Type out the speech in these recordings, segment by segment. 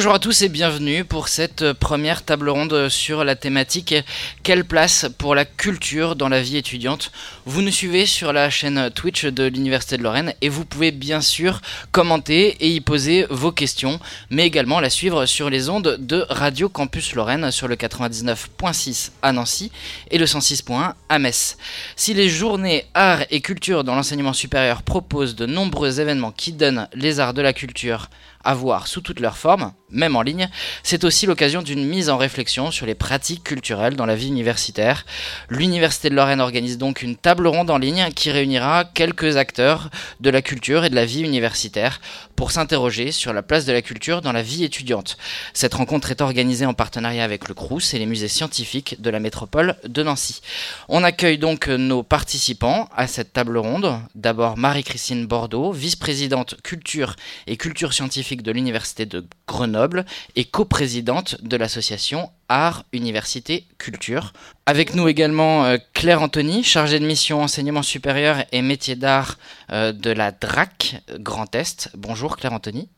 Bonjour à tous et bienvenue pour cette première table ronde sur la thématique Quelle place pour la culture dans la vie étudiante? Vous nous suivez sur la chaîne Twitch de l'Université de Lorraine et vous pouvez bien sûr commenter et y poser vos questions, mais également la suivre sur les ondes de Radio Campus Lorraine sur le 99.6 à Nancy et le 106.1 à Metz. Si les journées arts et culture dans l'enseignement supérieur proposent de nombreux événements qui donnent les arts de la culture à voir sous toutes leurs formes, même en ligne, c'est aussi l'occasion d'une mise en réflexion sur les pratiques culturelles dans la vie universitaire. L'Université de Lorraine organise donc une table ronde en ligne qui réunira quelques acteurs de la culture et de la vie universitaire pour s'interroger sur la place de la culture dans la vie étudiante. Cette rencontre est organisée en partenariat avec le CRUS et les musées scientifiques de la métropole de Nancy. On accueille donc nos participants à cette table ronde. D'abord Marie-Christine Bordeaux, vice-présidente culture et culture scientifique de l'Université de Grenoble et coprésidente de l'association Art, Université, Culture. Avec nous également euh, Claire Anthony, chargée de mission enseignement supérieur et métier d'art euh, de la DRAC Grand Est. Bonjour Claire Anthony.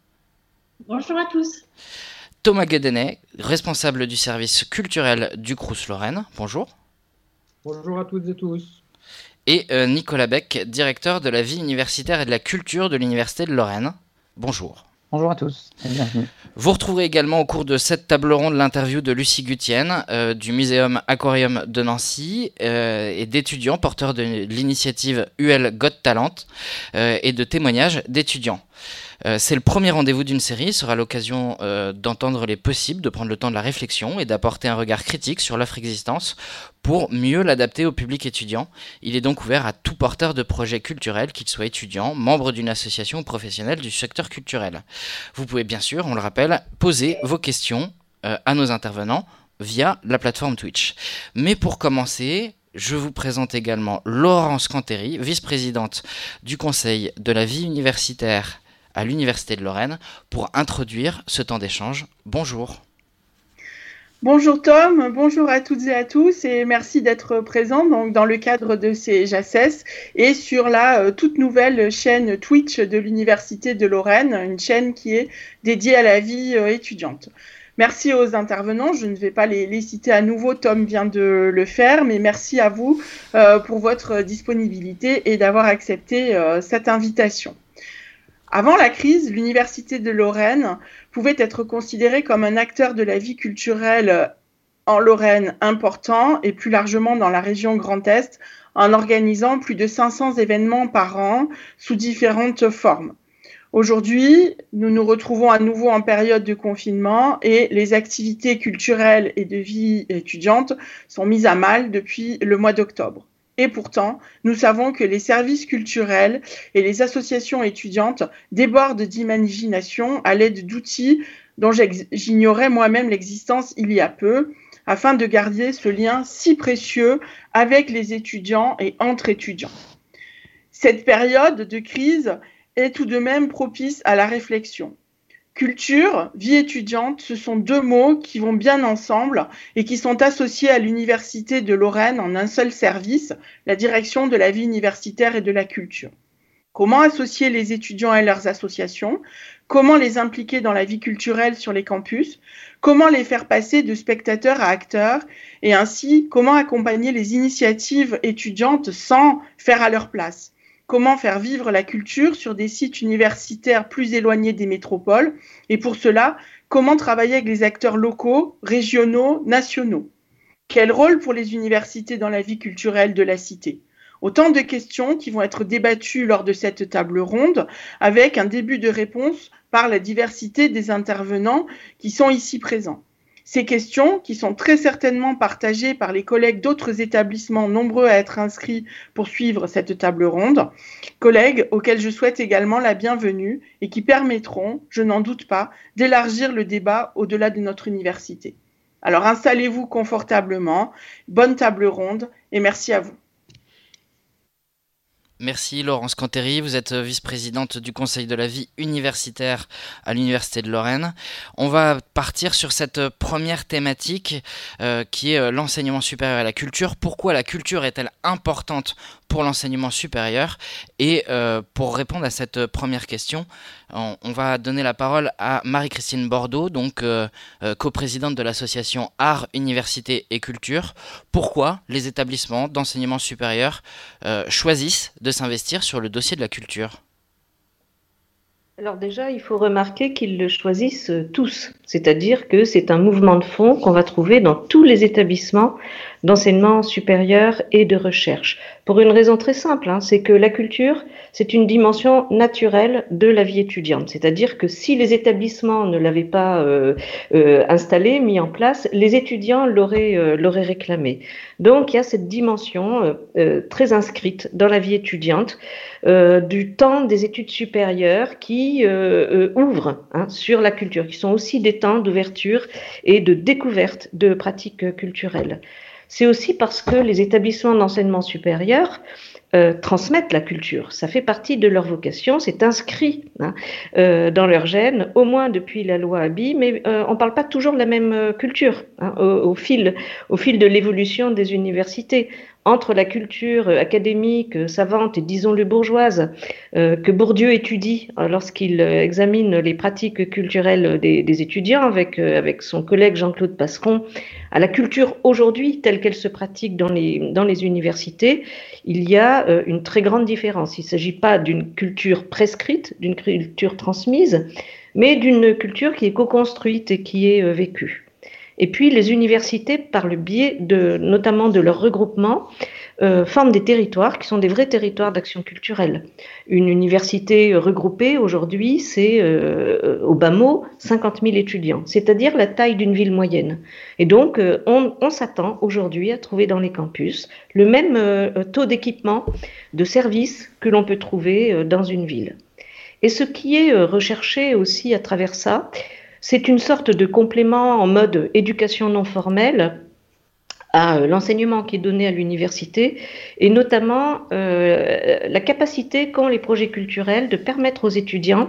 Bonjour à tous. Thomas Guedenet, responsable du service culturel du Crous Lorraine. Bonjour. Bonjour à toutes et tous. Et euh, Nicolas Beck, directeur de la vie universitaire et de la culture de l'Université de Lorraine. Bonjour. Bonjour à tous bienvenue. Vous retrouverez également au cours de cette table ronde l'interview de Lucie Gutienne euh, du Muséum Aquarium de Nancy euh, et d'étudiants porteurs de l'initiative UL Got Talent euh, et de témoignages d'étudiants. Euh, c'est le premier rendez-vous d'une série, sera l'occasion euh, d'entendre les possibles, de prendre le temps de la réflexion et d'apporter un regard critique sur l'offre existence pour mieux l'adapter au public étudiant. Il est donc ouvert à tout porteur de projet culturel, qu'il soit étudiant, membre d'une association ou professionnel du secteur culturel. Vous pouvez bien sûr, on le rappelle, poser vos questions euh, à nos intervenants via la plateforme Twitch. Mais pour commencer, je vous présente également Laurence Cantéry, vice-présidente du Conseil de la vie universitaire à l'Université de Lorraine pour introduire ce temps d'échange. Bonjour. Bonjour Tom, bonjour à toutes et à tous et merci d'être présent donc, dans le cadre de ces JACES et sur la euh, toute nouvelle chaîne Twitch de l'Université de Lorraine, une chaîne qui est dédiée à la vie euh, étudiante. Merci aux intervenants, je ne vais pas les, citer à nouveau, Tom vient de le faire, mais merci à vous euh, pour votre disponibilité et d'avoir accepté cette invitation. Avant la crise, l'Université de Lorraine pouvait être considérée comme un acteur de la vie culturelle en Lorraine important et plus largement dans la région Grand Est en organisant plus de 500 événements par an sous différentes formes. Aujourd'hui, nous nous retrouvons à nouveau en période de confinement et les activités culturelles et de vie étudiante sont mises à mal depuis le mois d'octobre. Et pourtant, nous savons que les services culturels et les associations étudiantes débordent d'imagination à l'aide d'outils dont j'ignorais moi-même l'existence il y a peu, afin de garder ce lien si précieux avec les étudiants et entre étudiants. Cette période de crise est tout de même propice à la réflexion. Culture, vie étudiante, ce sont deux mots qui vont bien ensemble et qui sont associés à l'Université de Lorraine en un seul service, la direction de la vie universitaire et de la culture. Comment associer les étudiants et leurs associations? Comment les impliquer dans la vie culturelle sur les campus? Comment les faire passer de spectateurs à acteurs? Et ainsi, comment accompagner les initiatives étudiantes sans faire à leur place? Comment faire vivre la culture sur des sites universitaires plus éloignés des métropoles et pour cela, comment travailler avec les acteurs locaux, régionaux, nationaux. Quel rôle pour les universités dans la vie culturelle de la cité? Autant de questions qui vont être débattues lors de cette table ronde avec un début de réponse par la diversité des intervenants qui sont ici présents. Ces questions, qui sont très certainement partagées par les collègues d'autres établissements nombreux à être inscrits pour suivre cette table ronde, collègues auxquels je souhaite également la bienvenue et qui permettront, je n'en doute pas, d'élargir le débat au-delà de notre université. Alors installez-vous confortablement, bonne table ronde et merci à vous. Merci Laurence Cantéry, vous êtes vice-présidente du Conseil de la vie universitaire à l'Université de Lorraine. On va partir sur cette première thématique euh, qui est euh, l'enseignement supérieur à la culture. Pourquoi la culture est-elle importante pour l'enseignement supérieur. Et pour répondre à cette première question, on, va donner la parole à Marie-Christine Bordeaux, donc coprésidente de l'association Art, Université et Culture. Pourquoi les établissements d'enseignement supérieur choisissent de s'investir sur le dossier de la culture? Alors déjà, il faut remarquer qu'ils le choisissent tous, c'est-à-dire que c'est un mouvement de fond qu'on va trouver dans tous les établissements d'enseignement supérieur et de recherche. Pour une raison très simple, hein, c'est que la culture, c'est une dimension naturelle de la vie étudiante. C'est-à-dire que si les établissements ne l'avaient pas euh, euh, installé, mis en place, les étudiants l'auraient euh, réclamé. Donc il y a cette dimension très inscrite dans la vie étudiante du temps des études supérieures qui ouvrent hein, sur la culture, qui sont aussi des d'ouverture et de découverte de pratiques culturelles c'est aussi parce que les établissements d'enseignement supérieur euh, transmettent la culture. Ça fait partie de leur vocation, c'est inscrit hein, euh, dans leur gène, au moins depuis la loi Abi, mais euh, on ne parle pas toujours de la même culture hein, au, fil, au fil de l'évolution des universités entre la culture académique, savante et disons-le bourgeoise que Bourdieu étudie lorsqu'il examine les pratiques culturelles des, étudiants avec, avec son collègue Jean-Claude Passeron à la culture aujourd'hui telle qu'elle se pratique dans les, dans les universités, il y a euh, une très grande différence. Il ne s'agit pas d'une culture prescrite, d'une culture transmise, mais d'une culture qui est co-construite et qui est euh, vécue. Et puis les universités, par le biais de, notamment de leur regroupement, euh, forment des territoires qui sont des vrais territoires d'action culturelle. Une université regroupée aujourd'hui, c'est euh, au bas mot 50 000 étudiants, c'est-à-dire la taille d'une ville moyenne. Et donc, euh, on, on s'attend aujourd'hui à trouver dans les campus le même taux d'équipement, de services que l'on peut trouver dans une ville. Et ce qui est recherché aussi à travers ça, c'est une sorte de complément en mode éducation non formelle à euh, l'enseignement qui est donné à l'université et notamment euh, la capacité qu'ont les projets culturels de permettre aux étudiants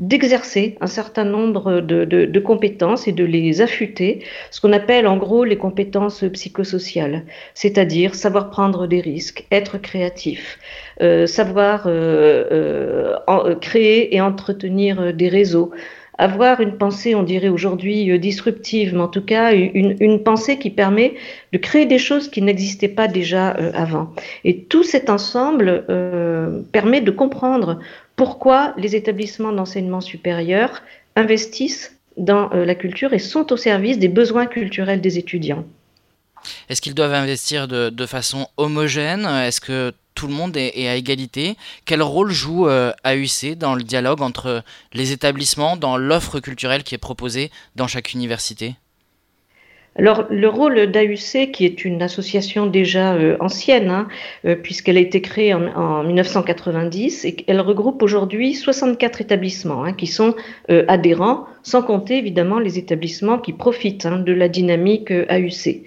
d'exercer un certain nombre de, compétences et de les affûter, ce qu'on appelle en gros les compétences psychosociales, c'est-à-dire savoir prendre des risques, être créatif, euh, savoir créer et entretenir des réseaux, avoir une pensée, on dirait aujourd'hui euh, disruptive, mais en tout cas une, pensée qui permet de créer des choses qui n'existaient pas déjà euh, avant. Et tout cet ensemble euh, permet de comprendre pourquoi les établissements d'enseignement supérieur investissent dans la culture et sont au service des besoins culturels des étudiants. Est-ce qu'ils doivent investir de, façon homogène? Est-ce que tout le monde est, à égalité? Quel rôle joue euh, AUC dans le dialogue entre les établissements, dans l'offre culturelle qui est proposée dans chaque université? Alors, le rôle d'AUC, qui est une association déjà euh, ancienne, hein, euh, puisqu'elle a été créée en, 1990, et elle regroupe aujourd'hui 64 établissements hein, qui sont adhérents, sans compter évidemment les établissements qui profitent hein, de la dynamique AUC.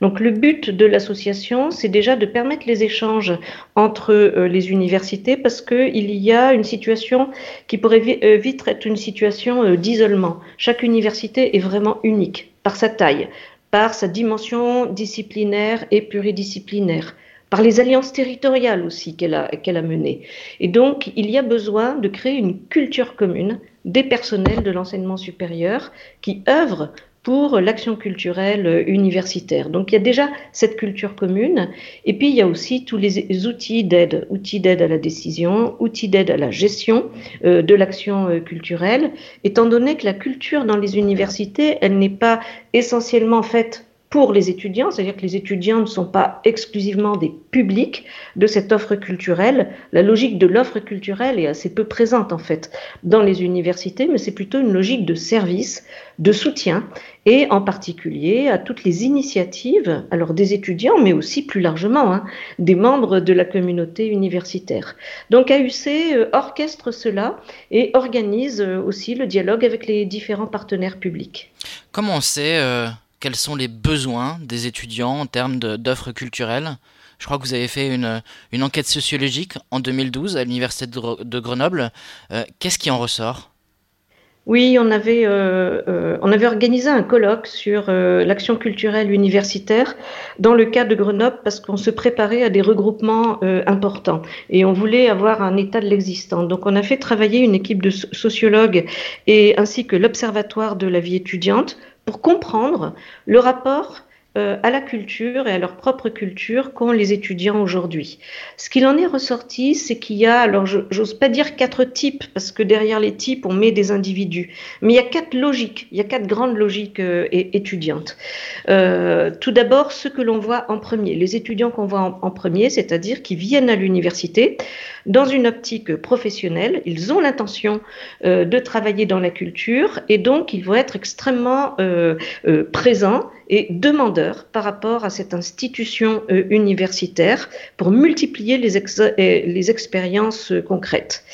Donc le but de l'association, c'est déjà de permettre les échanges entre euh, les universités parce qu'il y a une situation qui pourrait euh, vite être une situation euh, d'isolement. Chaque université est vraiment unique par sa taille, par sa dimension disciplinaire et pluridisciplinaire par les alliances territoriales aussi qu'elle a, a menées. Et donc, il y a besoin de créer une culture commune des personnels de l'enseignement supérieur qui œuvrent pour l'action culturelle universitaire. Donc il y a déjà cette culture commune, et puis il y a aussi tous les outils d'aide, outils d'aide à la décision, outils d'aide à la gestion euh, de l'action euh, culturelle, étant donné que la culture dans les universités, elle n'est pas essentiellement faite pour les étudiants, c'est-à-dire que les étudiants ne sont pas exclusivement des publics de cette offre culturelle. La logique de l'offre culturelle est assez peu présente en fait dans les universités, mais c'est plutôt une logique de service, de soutien, et en particulier à toutes les initiatives, alors des étudiants, mais aussi plus largement hein, des membres de la communauté universitaire. Donc AUC euh, orchestre cela et organise euh, aussi le dialogue avec les différents partenaires publics. Comment on sait euh, quels sont les besoins des étudiants en termes d'offres culturelles. Je crois que vous avez fait une, enquête sociologique en 2012 à l'Université de, Grenoble. Euh, qu'est-ce qui en ressort? Oui, on avait, euh, euh, on avait organisé un colloque sur l'action culturelle universitaire dans le cadre de Grenoble parce qu'on se préparait à des regroupements importants et on voulait avoir un état de l'existant. Donc on a fait travailler une équipe de sociologues et ainsi que l'Observatoire de la vie étudiante pour comprendre le rapport à la culture et à leur propre culture qu'ont les étudiants aujourd'hui. Ce qu'il en est ressorti, c'est qu'il y a, alors j'ose pas dire quatre types, parce que derrière les types, on met des individus, mais il y a quatre logiques, il y a quatre grandes logiques euh, étudiantes. Euh, tout d'abord, ce que l'on voit en premier, les étudiants qu'on voit en premier, c'est-à-dire qui viennent à l'université dans une optique professionnelle, ils ont l'intention de travailler dans la culture et donc ils vont être extrêmement présents et demandeur par rapport à cette institution euh, universitaire pour multiplier les, euh, expériences euh, concrètes.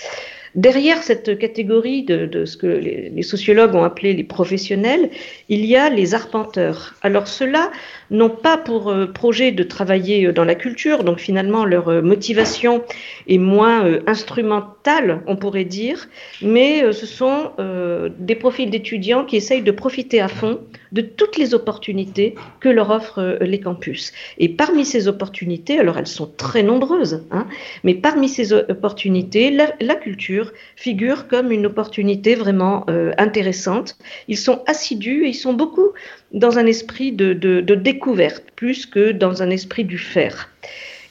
Derrière cette catégorie de, ce que les, sociologues ont appelé les professionnels, il y a les arpenteurs. Alors ceux-là n'ont pas pour projet de travailler dans la culture, donc finalement leur motivation est moins instrumentale, on pourrait dire, mais ce sont des profils d'étudiants qui essayent de profiter à fond de toutes les opportunités que leur offrent euh, les campus. Et parmi ces opportunités, alors elles sont très nombreuses, hein, mais parmi ces opportunités, la, culture figure comme une opportunité vraiment euh, intéressante. Ils sont assidus et ils sont beaucoup dans un esprit de, découverte, plus que dans un esprit du faire.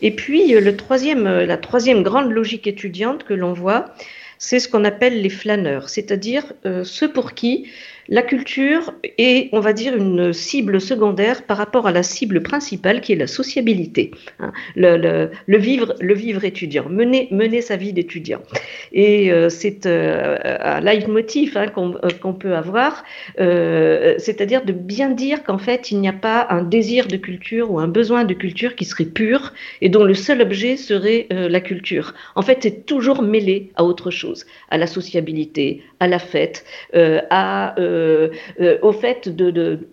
Et puis, le troisième, la troisième grande logique étudiante que l'on voit, c'est ce qu'on appelle les flâneurs, c'est-à-dire euh, ceux pour qui la culture est, on va dire, une cible secondaire par rapport à la cible principale qui est la sociabilité, hein. le, vivre, le vivre étudiant, mener, sa vie d'étudiant. Et euh, c'est euh, un leitmotiv hein, euh, qu'on peut avoir, c'est-à-dire de bien dire qu'en fait, il n'y a pas un désir de culture ou un besoin de culture qui serait pur et dont le seul objet serait la culture. En fait, c'est toujours mêlé à autre chose, à la sociabilité, à la fête, à euh, euh, au fait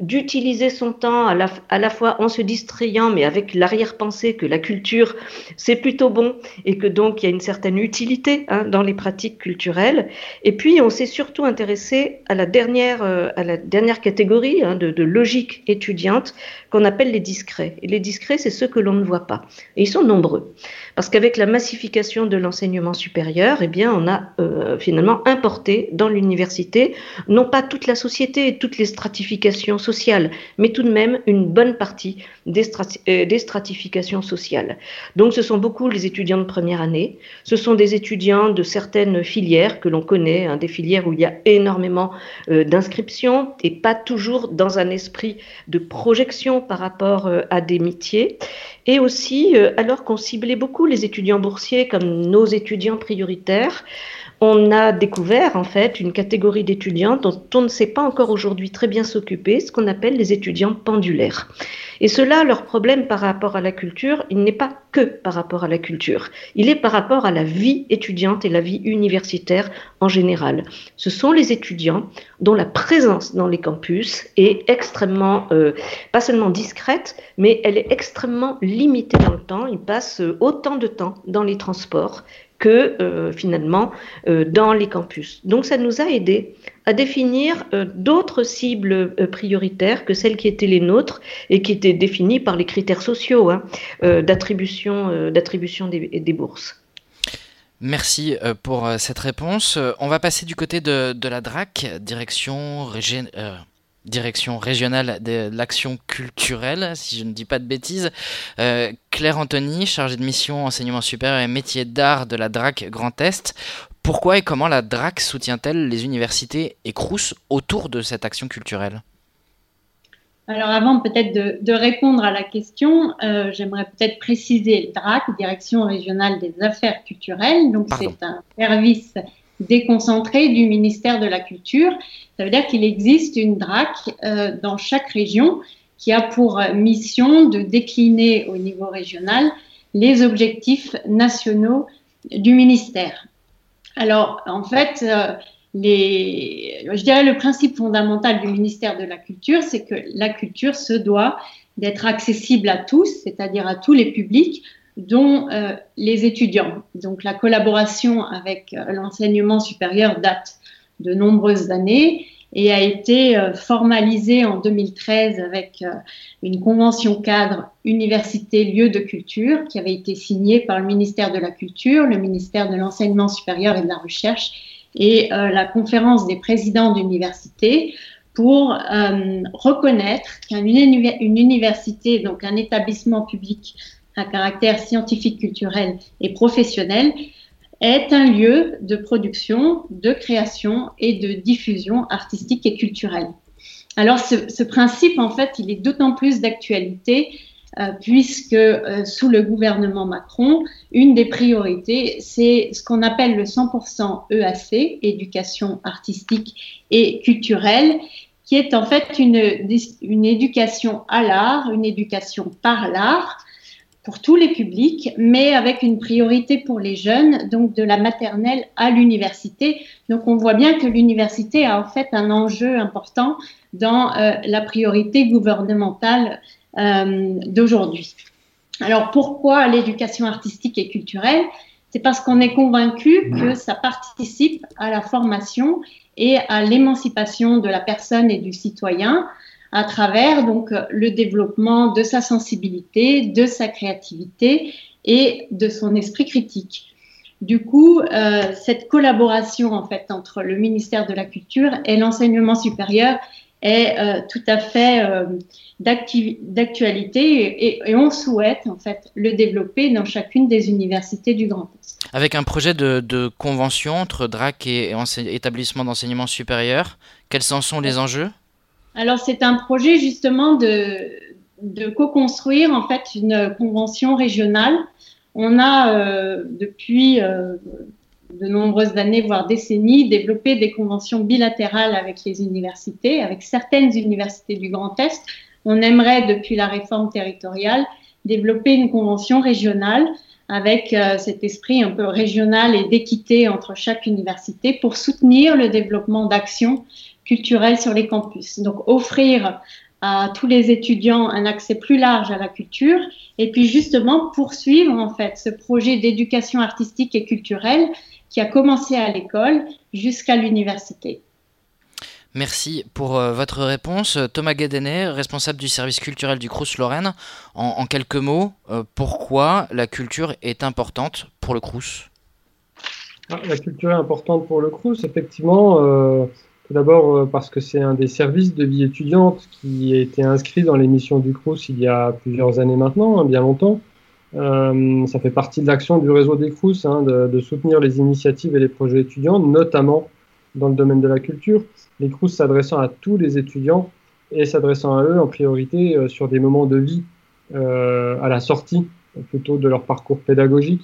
d'utiliser son temps à la, fois en se distrayant, mais avec l'arrière-pensée que la culture, c'est plutôt bon et que donc il y a une certaine utilité hein, dans les pratiques culturelles. Et puis, on s'est surtout intéressé à la dernière, euh, à la dernière catégorie hein, de, logique étudiante qu'on appelle les discrets. Et les discrets, c'est ceux que l'on ne voit pas. Et ils sont nombreux. Parce qu'avec la massification de l'enseignement supérieur, eh on a finalement importé dans l'université, non pas toute la société et toutes les stratifications sociales, mais tout de même une bonne partie des, euh, stratifications sociales. Donc ce sont beaucoup les étudiants de première année, ce sont des étudiants de certaines filières que l'on connaît, hein, des filières où il y a énormément euh, d'inscriptions et pas toujours dans un esprit de projection par rapport euh, à des métiers. Et aussi, alors qu'on ciblait beaucoup les étudiants boursiers comme nos étudiants prioritaires, on a découvert en fait une catégorie d'étudiants dont on ne sait pas encore aujourd'hui très bien s'occuper, ce qu'on appelle les étudiants pendulaires. Et cela, leur problème par rapport à la culture, il n'est pas que par rapport à la culture, il est par rapport à la vie étudiante et la vie universitaire en général. Ce sont les étudiants dont la présence dans les campus est extrêmement, euh, pas seulement discrète, mais elle est extrêmement limitée dans le temps. Ils passent autant de temps dans les transports que euh, finalement euh, dans les campus. Donc ça nous a aidé à définir euh, d'autres cibles prioritaires que celles qui étaient les nôtres et qui étaient définies par les critères sociaux hein, d'attribution des, bourses. Merci pour cette réponse. On va passer du côté de la DRAC, direction régionale direction régionale de l'action culturelle, si je ne dis pas de bêtises. Euh, Claire Anthony, chargée de mission enseignement supérieur et métier d'art de la DRAC Grand Est. Pourquoi et comment la DRAC soutient-elle les universités et CRUS autour de cette action culturelle? Alors avant peut-être de, répondre à la question, euh, j'aimerais peut-être préciser DRAC, Direction régionale des affaires culturelles. Donc c'est un service déconcentré du ministère de la Culture. Ça veut dire qu'il existe une DRAC euh, dans chaque région qui a pour mission de décliner au niveau régional les objectifs nationaux du ministère. Alors, en fait, euh, je dirais le principe fondamental du ministère de la Culture, c'est que la culture se doit d'être accessible à tous, c'est-à-dire à tous les publics, dont euh, les étudiants. Donc la collaboration avec euh, l'enseignement supérieur date de nombreuses années et a été euh, formalisé en 2013 avec euh, une convention cadre université lieu de culture qui avait été signée par le ministère de la Culture, le ministère de l'Enseignement supérieur et de la Recherche et la conférence des présidents d'université pour reconnaître qu'une université, donc un établissement public à caractère scientifique, culturel et professionnel, est un lieu de production, de création et de diffusion artistique et culturelle. Alors ce, principe, en fait, il est d'autant plus d'actualité euh, puisque euh, sous le gouvernement Macron, une des priorités, c'est ce qu'on appelle le 100% EAC, éducation artistique et culturelle, qui est en fait une, une éducation à l'art, une éducation par l'art, pour tous les publics, mais avec une priorité pour les jeunes, donc de la maternelle à l'université. Donc on voit bien que l'université a en fait un enjeu important dans euh, la priorité gouvernementale euh, d'aujourd'hui. Alors pourquoi l'éducation artistique et culturelle? C'est parce qu'on est convaincu que ça participe à la formation et à l'émancipation de la personne et du citoyen à travers donc le développement de sa sensibilité, de sa créativité et de son esprit critique. Du coup, euh, cette collaboration en fait entre le ministère de la Culture et l'enseignement supérieur est euh, tout à fait euh, d'actualité et, on souhaite en fait le développer dans chacune des universités du Grand Est. Avec un projet de, convention entre DRAC et, et établissement d'enseignement supérieur, quels en sont les enjeux? Alors, c'est un projet justement de, co-construire en fait une convention régionale. On a euh, depuis euh, de nombreuses années, voire décennies, développé des conventions bilatérales avec les universités, avec certaines universités du Grand Est. On aimerait, depuis la réforme territoriale, développer une convention régionale avec euh, cet esprit un peu régional et d'équité entre chaque université pour soutenir le développement d'actions culturelle sur les campus. Donc offrir à tous les étudiants un accès plus large à la culture et puis justement poursuivre en fait ce projet d'éducation artistique et culturelle qui a commencé à l'école jusqu'à l'université. Merci pour euh, votre réponse. Thomas Gadenet, responsable du service culturel du Crous Lorraine. En, quelques mots, euh, pourquoi la culture est importante pour le Crous? Ah, La culture est importante pour le Crous, effectivement. Euh, tout d'abord euh, parce que c'est un des services de vie étudiante qui a été inscrit dans l'émission du CRUS il y a plusieurs années maintenant, hein, bien longtemps. Euh, ça fait partie de l'action du réseau des CRUS hein, de, soutenir les initiatives et les projets étudiants, notamment dans le domaine de la culture. Les CRUS s'adressant à tous les étudiants et s'adressant à eux en priorité euh, sur des moments de vie à la sortie plutôt de leur parcours pédagogique.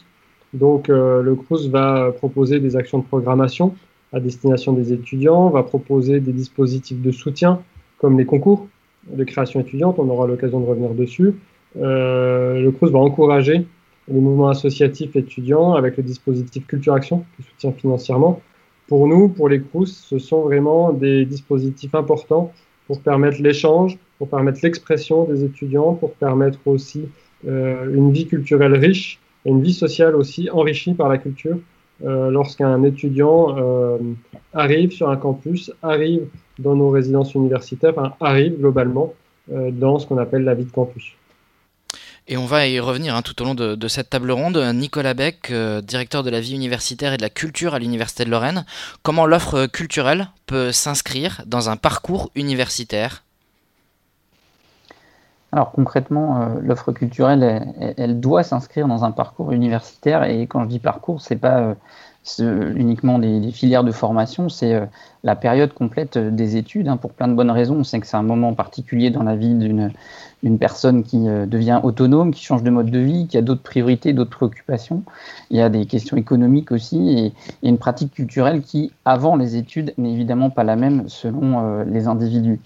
Donc le CRUS va proposer des actions de programmation à destination des étudiants, va proposer des dispositifs de soutien comme les concours de création étudiante, on aura l'occasion de revenir dessus. Euh, le CRUS va encourager les mouvements associatifs étudiants avec le dispositif Culture Action qui soutient financièrement. Pour nous, pour les CRUS, ce sont vraiment des dispositifs importants pour permettre l'échange, pour permettre l'expression des étudiants, pour permettre aussi euh, une vie culturelle riche et une vie sociale aussi enrichie par la culture. Euh, lorsqu'un étudiant euh, arrive sur un campus, arrive dans nos résidences universitaires, arrive globalement euh, dans ce qu'on appelle la vie de campus. Et on va y revenir hein, tout au long de, cette table ronde. Nicolas Beck, directeur de la vie universitaire et de la culture à l'Université de Lorraine, comment l'offre culturelle peut s'inscrire dans un parcours universitaire? Alors concrètement, euh, l'offre culturelle, elle, doit s'inscrire dans un parcours universitaire. Et quand je dis parcours, c'est pas euh, uniquement les, filières de formation, c'est euh, la période complète des études. Hein, pour plein de bonnes raisons, on sait que c'est un moment particulier dans la vie d'une personne qui devient autonome, qui change de mode de vie, qui a d'autres priorités, d'autres préoccupations. Il y a des questions économiques aussi et, une pratique culturelle qui, avant les études, n'est évidemment pas la même selon les individus.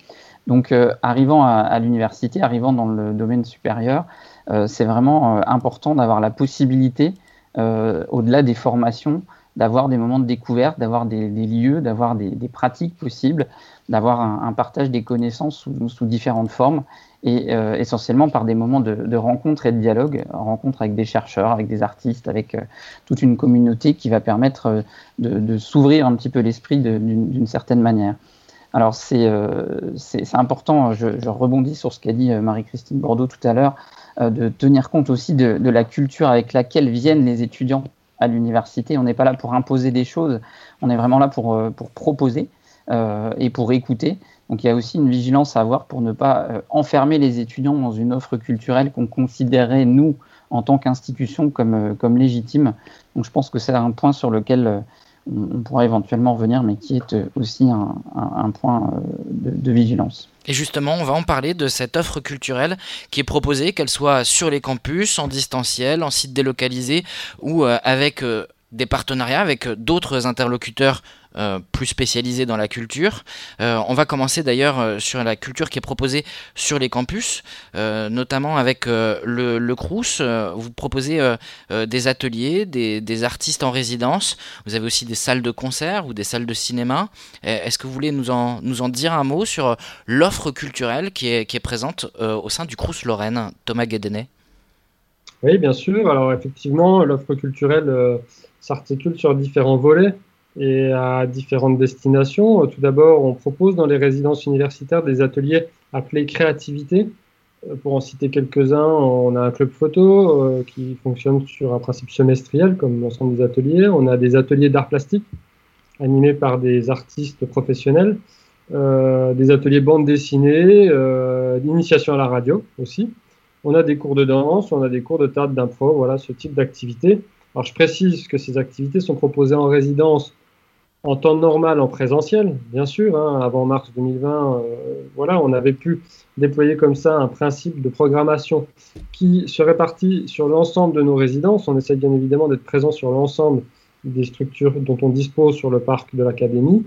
Donc, euh, arrivant à, l'université, arrivant dans le domaine supérieur, euh, c'est vraiment euh, important d'avoir la possibilité, au-delà des formations, d'avoir des moments de découverte, d'avoir des, lieux, d'avoir des, pratiques possibles, d'avoir un, partage des connaissances sous, différentes formes et essentiellement par des moments de, rencontre et de dialogue, rencontre avec des chercheurs, avec des artistes, avec toute une communauté qui va permettre de, s'ouvrir un petit peu l'esprit d'une certaine manière. Alors c'est important, je, je, rebondis sur ce qu'a dit Marie-Christine Bordeaux tout à l'heure, de tenir compte aussi de, de, la culture avec laquelle viennent les étudiants à l'université. On n'est pas là pour imposer des choses, on est vraiment là pour, pour proposer et pour écouter donc il y a aussi une vigilance à avoir pour ne pas euh, enfermer les étudiants dans une offre culturelle qu'on considérait, nous, en tant qu'institution, comme, euh, comme légitime. Donc je pense que c'est un point sur lequel euh, on, pourra éventuellement revenir, mais qui est aussi un, point de, vigilance. Et justement, on va en parler de cette offre culturelle qui est proposée, qu'elle soit sur les campus, en distanciel, en site délocalisé ou avec des partenariats avec d'autres interlocuteurs euh, plus spécialisés dans la culture. Euh, on va commencer d'ailleurs euh, sur la culture qui est proposée sur les campus, notamment avec le, le Crous. vous proposez des ateliers, des, artistes en résidence. Vous avez aussi des salles de concert ou des salles de cinéma. Est-ce que vous voulez nous en, dire un mot sur l'offre culturelle qui est, qui est présente au sein du Crous Lorraine Thomas Guédenet? Oui, bien sûr. Alors effectivement, l'offre culturelle s'articule sur différents volets et à différentes destinations. Tout d'abord, on propose dans les résidences universitaires des ateliers appelés créativité. Euh, pour en citer quelques-uns, on a un club photo euh, qui fonctionne sur un principe semestriel, comme l'ensemble des ateliers. On a des ateliers d'art plastique animés par des artistes professionnels, euh, des ateliers bande dessinée, d'initiation à la radio aussi. On a des cours de danse, on a des cours de théâtre d'impro, voilà ce type d'activité. Alors je précise que ces activités sont proposées en résidence en temps normal en présentiel, bien sûr. Hein, avant mars 2020, euh, voilà, on avait pu déployer comme ça un principe de programmation qui se répartit sur l'ensemble de nos résidences. On essaie bien évidemment d'être présent sur l'ensemble des structures dont on dispose sur le parc de l'académie.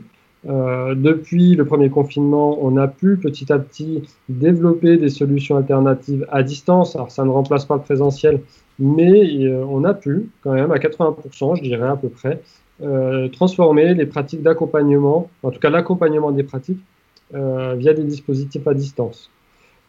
Euh, depuis le premier confinement, on a pu petit à petit développer des solutions alternatives à distance. Alors ça ne remplace pas le présentiel, mais euh, on a pu quand même à 80%, je dirais à peu près, euh, transformer les pratiques d'accompagnement, en tout cas l'accompagnement des pratiques, euh, via des dispositifs à distance.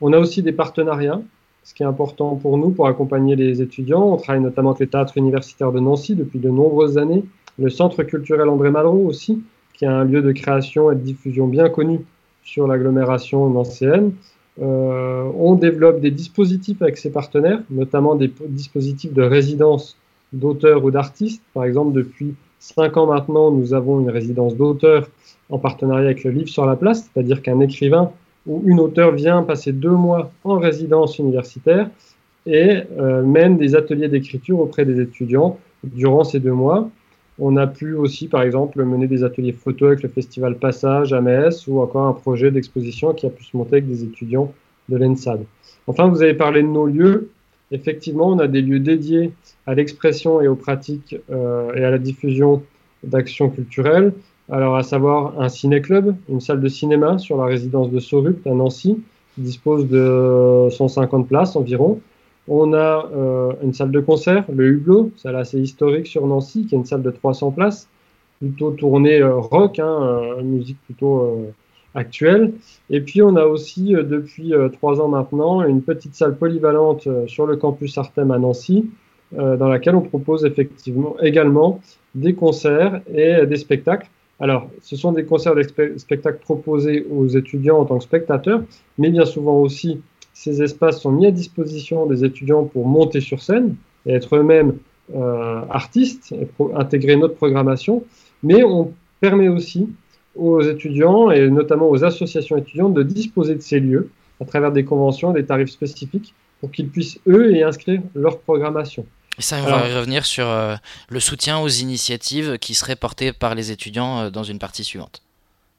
On a aussi des partenariats, ce qui est important pour nous pour accompagner les étudiants. On travaille notamment avec les théâtres universitaires de Nancy depuis de nombreuses années, le Centre culturel André Malraux aussi, qui est un lieu de création et de diffusion bien connu sur l'agglomération nancéenne. Euh, on développe des dispositifs avec ses partenaires, notamment des dispositifs de résidence d'auteurs ou d'artistes. Par exemple, depuis cinq ans maintenant, nous avons une résidence d'auteur en partenariat avec le Livre sur la place, c'est-à-dire qu'un écrivain ou une auteure vient passer deux mois en résidence universitaire et euh, mène des ateliers d'écriture auprès des étudiants durant ces deux mois. On a pu aussi, par exemple, mener des ateliers photo avec le festival Passage à Metz ou encore un projet d'exposition qui a pu se monter avec des étudiants de l'ENSAD. Enfin, vous avez parlé de nos lieux. Effectivement, on a des lieux dédiés à l'expression et aux pratiques euh, et à la diffusion d'actions culturelles. Alors, à savoir un ciné-club, une salle de cinéma sur la résidence de Sorupt à Nancy, qui dispose de 150 places environ. On a euh, une salle de concert, le Hublot, salle assez historique sur Nancy, qui est une salle de 300 places, plutôt tournée euh, rock, hein, musique plutôt actuelle. Et puis on a aussi depuis trois ans maintenant une petite salle polyvalente sur le campus Artem à Nancy, euh, dans laquelle on propose effectivement également des concerts et des spectacles. Alors, ce sont des concerts des spectacles proposés aux étudiants en tant que spectateurs, mais bien souvent aussi, ces espaces sont mis à disposition des étudiants pour monter sur scène et être eux-mêmes euh, artistes et intégrer notre programmation. Mais on permet aussi aux étudiants et notamment aux associations étudiantes de disposer de ces lieux à travers des conventions, des tarifs spécifiques pour qu'ils puissent, eux, y inscrire leur programmation. Et ça, on va revenir sur euh, le soutien aux initiatives qui seraient portées par les étudiants euh, dans une partie suivante.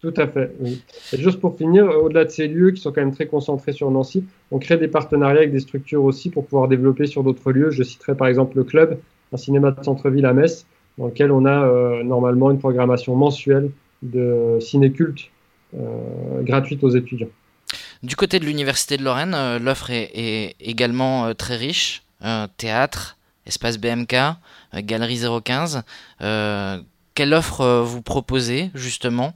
Tout à fait. Oui. Et juste pour finir, au-delà de ces lieux qui sont quand même très concentrés sur Nancy, on crée des partenariats avec des structures aussi pour pouvoir développer sur d'autres lieux. Je citerai par exemple le club, un cinéma de centre-ville à Metz, dans lequel on a euh, normalement une programmation mensuelle de ciné-culte gratuite aux étudiants. Du côté de l'Université de Lorraine, l'offre est, est, également très riche. théâtre, Espace BMK, euh, Galerie 015. Euh, quelle offre vous proposez justement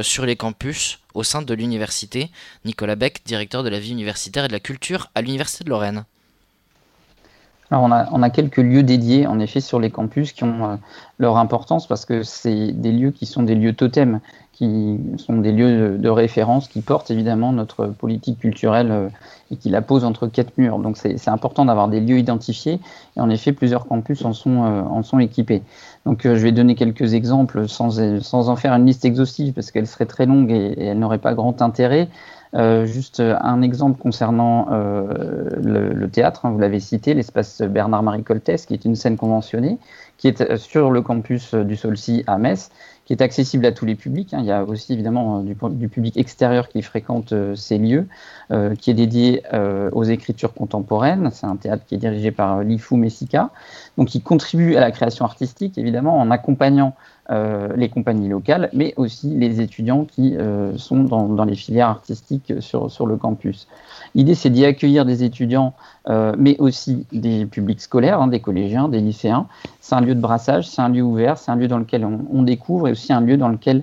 sur les campus au sein de l'université? Nicolas Beck, directeur de la vie universitaire et de la culture à l'Université de Lorraine. Alors on a, on a, quelques lieux dédiés en effet sur les campus qui ont leur importance parce que c'est des lieux qui sont des lieux totems qui sont des lieux de référence qui portent évidemment notre politique culturelle euh, et qui la posent entre quatre murs. Donc c'est important d'avoir des lieux identifiés et en effet plusieurs campus en sont, euh, en sont équipés. Donc euh, je vais donner quelques exemples sans, sans en faire une liste exhaustive parce qu'elle serait très longue et, elle n'aurait pas grand intérêt. Juste un exemple concernant le, théâtre, hein, vous l'avez cité, l'espace Bernard-Marie Coltès, qui est une scène conventionnée, qui est sur le campus du Solcy à Metz qui est accessible à tous les publics. Hein. Il y a aussi évidemment euh, du, public extérieur qui fréquente euh, ces lieux, euh, qui est dédié aux écritures contemporaines. C'est un théâtre qui est dirigé par Lifou Messica, donc qui contribue à la création artistique évidemment en accompagnant les compagnies locales, mais aussi les étudiants qui sont dans, les filières artistiques sur, sur le campus. L'idée, c'est d'y accueillir des étudiants, euh, mais aussi des publics scolaires, hein, des collégiens, des lycéens. C'est un lieu de brassage, c'est un lieu ouvert, c'est un lieu dans lequel on, découvre et aussi un lieu dans lequel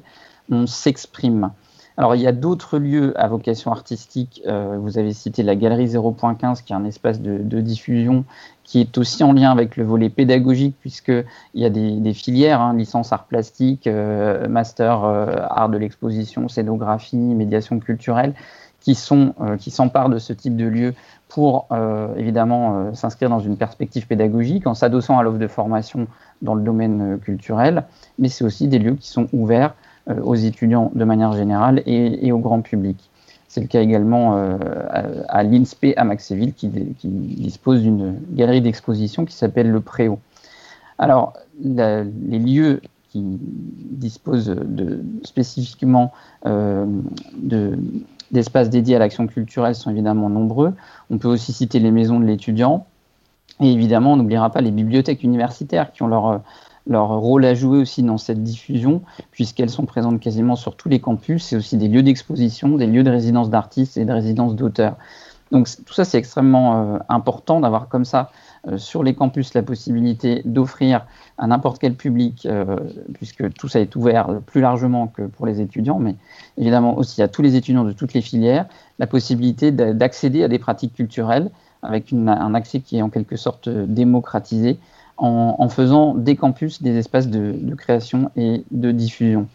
on s'exprime. Alors, il y a d'autres lieux à vocation artistique. Euh, vous avez cité la Galerie 0.15, qui est un espace de, diffusion qui est aussi en lien avec le volet pédagogique, puisqu'il y a des, filières, hein, licence art plastique, euh, master art de l'exposition, scénographie, médiation culturelle, qui sont euh, qui s'emparent de ce type de lieu pour euh, évidemment euh, s'inscrire dans une perspective pédagogique en s'adossant à l'offre de formation dans le domaine culturel, mais c'est aussi des lieux qui sont ouverts aux étudiants de manière générale et, au grand public. C'est le cas également à, l'INSPE à Maxéville qui, dispose d'une galerie d'exposition qui s'appelle le Préau. Alors, les lieux qui disposent de, spécifiquement de, d'espaces dédiés à l'action culturelle sont évidemment nombreux. On peut aussi citer les maisons de l'étudiant. Et évidemment, on n'oubliera pas les bibliothèques universitaires qui ont leur, leur rôle à jouer aussi dans cette diffusion, puisqu'elles sont présentes quasiment sur tous les campus. C'est aussi des lieux d'exposition, des lieux de résidence d'artistes et de résidence d'auteurs. Donc tout ça, c'est extrêmement euh, important d'avoir comme ça euh, sur les campus la possibilité d'offrir à n'importe quel public, euh, puisque tout ça est ouvert plus largement que pour les étudiants, mais évidemment aussi à tous les étudiants de toutes les filières, la possibilité d'accéder à des pratiques culturelles avec un accès qui est en quelque sorte démocratisé en, faisant des campus des espaces de, création et de diffusion.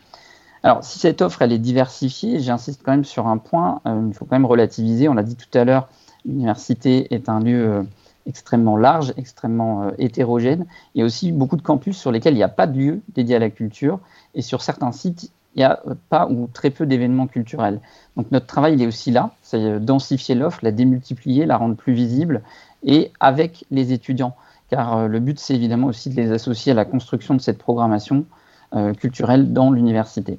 Alors, si cette offre elle est diversifiée, j'insiste quand même sur un point, euh, il faut quand même relativiser. On l'a dit tout à l'heure, l'université est un lieu extrêmement large, extrêmement euh, hétérogène. Il y a aussi beaucoup de campus sur lesquels il n'y a pas de lieu dédié à la culture. Et sur certains sites, il n'y a euh, pas ou très peu d'événements culturels. Donc notre travail, il est aussi là, c'est euh, densifier l'offre, la démultiplier, la rendre plus visible, et avec les étudiants. Car le but, c'est évidemment aussi de les associer à la construction de cette programmation culturelle dans l'université.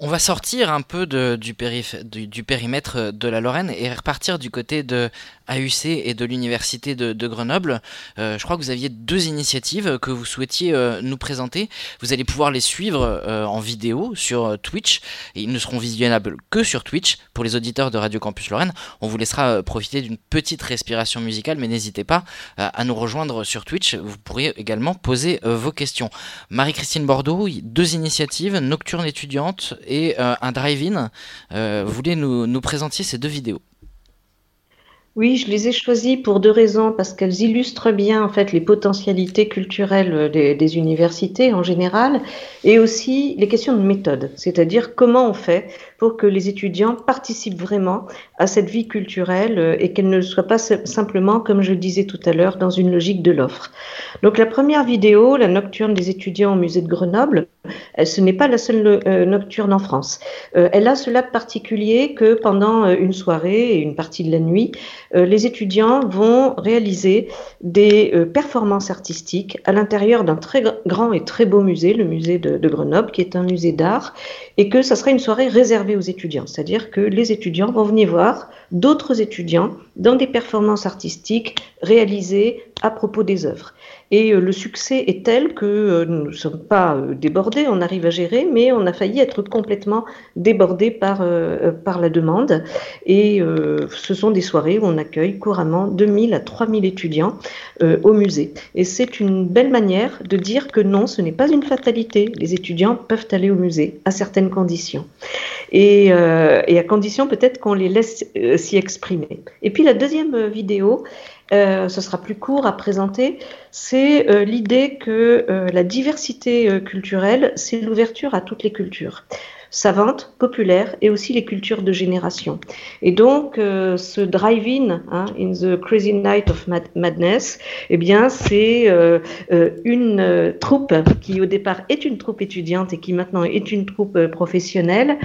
On va sortir un peu du, périmètre de la Lorraine et repartir du côté de AUC et de l'Université de, Grenoble. Euh, je crois que vous aviez deux initiatives que vous souhaitiez euh, nous présenter. Vous allez pouvoir les suivre euh, en vidéo sur Twitch et ils ne seront visionnables que sur Twitch pour les auditeurs de Radio Campus Lorraine. On vous laissera profiter d'une petite respiration musicale, mais n'hésitez pas à nous rejoindre sur Twitch. Vous pourriez également poser vos questions. Marie-Christine Bordeaux, deux initiatives, Nocturne étudiante et un drive-in. Vous voulez nous présenter ces deux vidéos? Oui, je les ai choisies pour deux raisons, parce qu'elles illustrent bien en fait les potentialités culturelles des, universités en général, et aussi les questions de méthode, c'est-à-dire comment on fait pour que les étudiants participent vraiment à cette vie culturelle euh, et qu'elle ne soit pas simplement, comme je le disais tout à l'heure, dans une logique de l'offre. Donc la première vidéo, la nocturne des étudiants au musée de Grenoble, ce n'est pas la seule euh, nocturne en France. Euh, elle a cela de particulier que pendant une soirée et une partie de la nuit, les étudiants vont réaliser des performances artistiques à l'intérieur d'un très grand et très beau musée, le musée de, de Grenoble, qui est un musée d'art, et que ça sera une soirée réservée aux étudiants. C'est-à-dire que les étudiants vont venir voir d'autres étudiants dans des performances artistiques réalisées à propos des œuvres. Et euh, le succès est tel que euh, nous ne sommes pas euh, débordés, on arrive à gérer, mais on a failli être complètement débordés par, par la demande. Et ce sont des soirées où on accueille couramment 2000 à 3000 étudiants au musée. Et c'est une belle manière de dire que non, ce n'est pas une fatalité. Les étudiants peuvent aller au musée à certaines conditions. Et, et à condition peut-être qu'on les laisse s'y exprimer. Et puis la deuxième vidéo, euh, ce sera plus court à présenter, c'est euh, l'idée que euh, la diversité culturelle, c'est l'ouverture à toutes les cultures savantes, populaires et aussi les cultures de génération. Et donc, ce drive-in, hein, in the crazy night of madness, eh bien, c'est une troupe qui au départ est une troupe étudiante et qui maintenant est une troupe professionnelle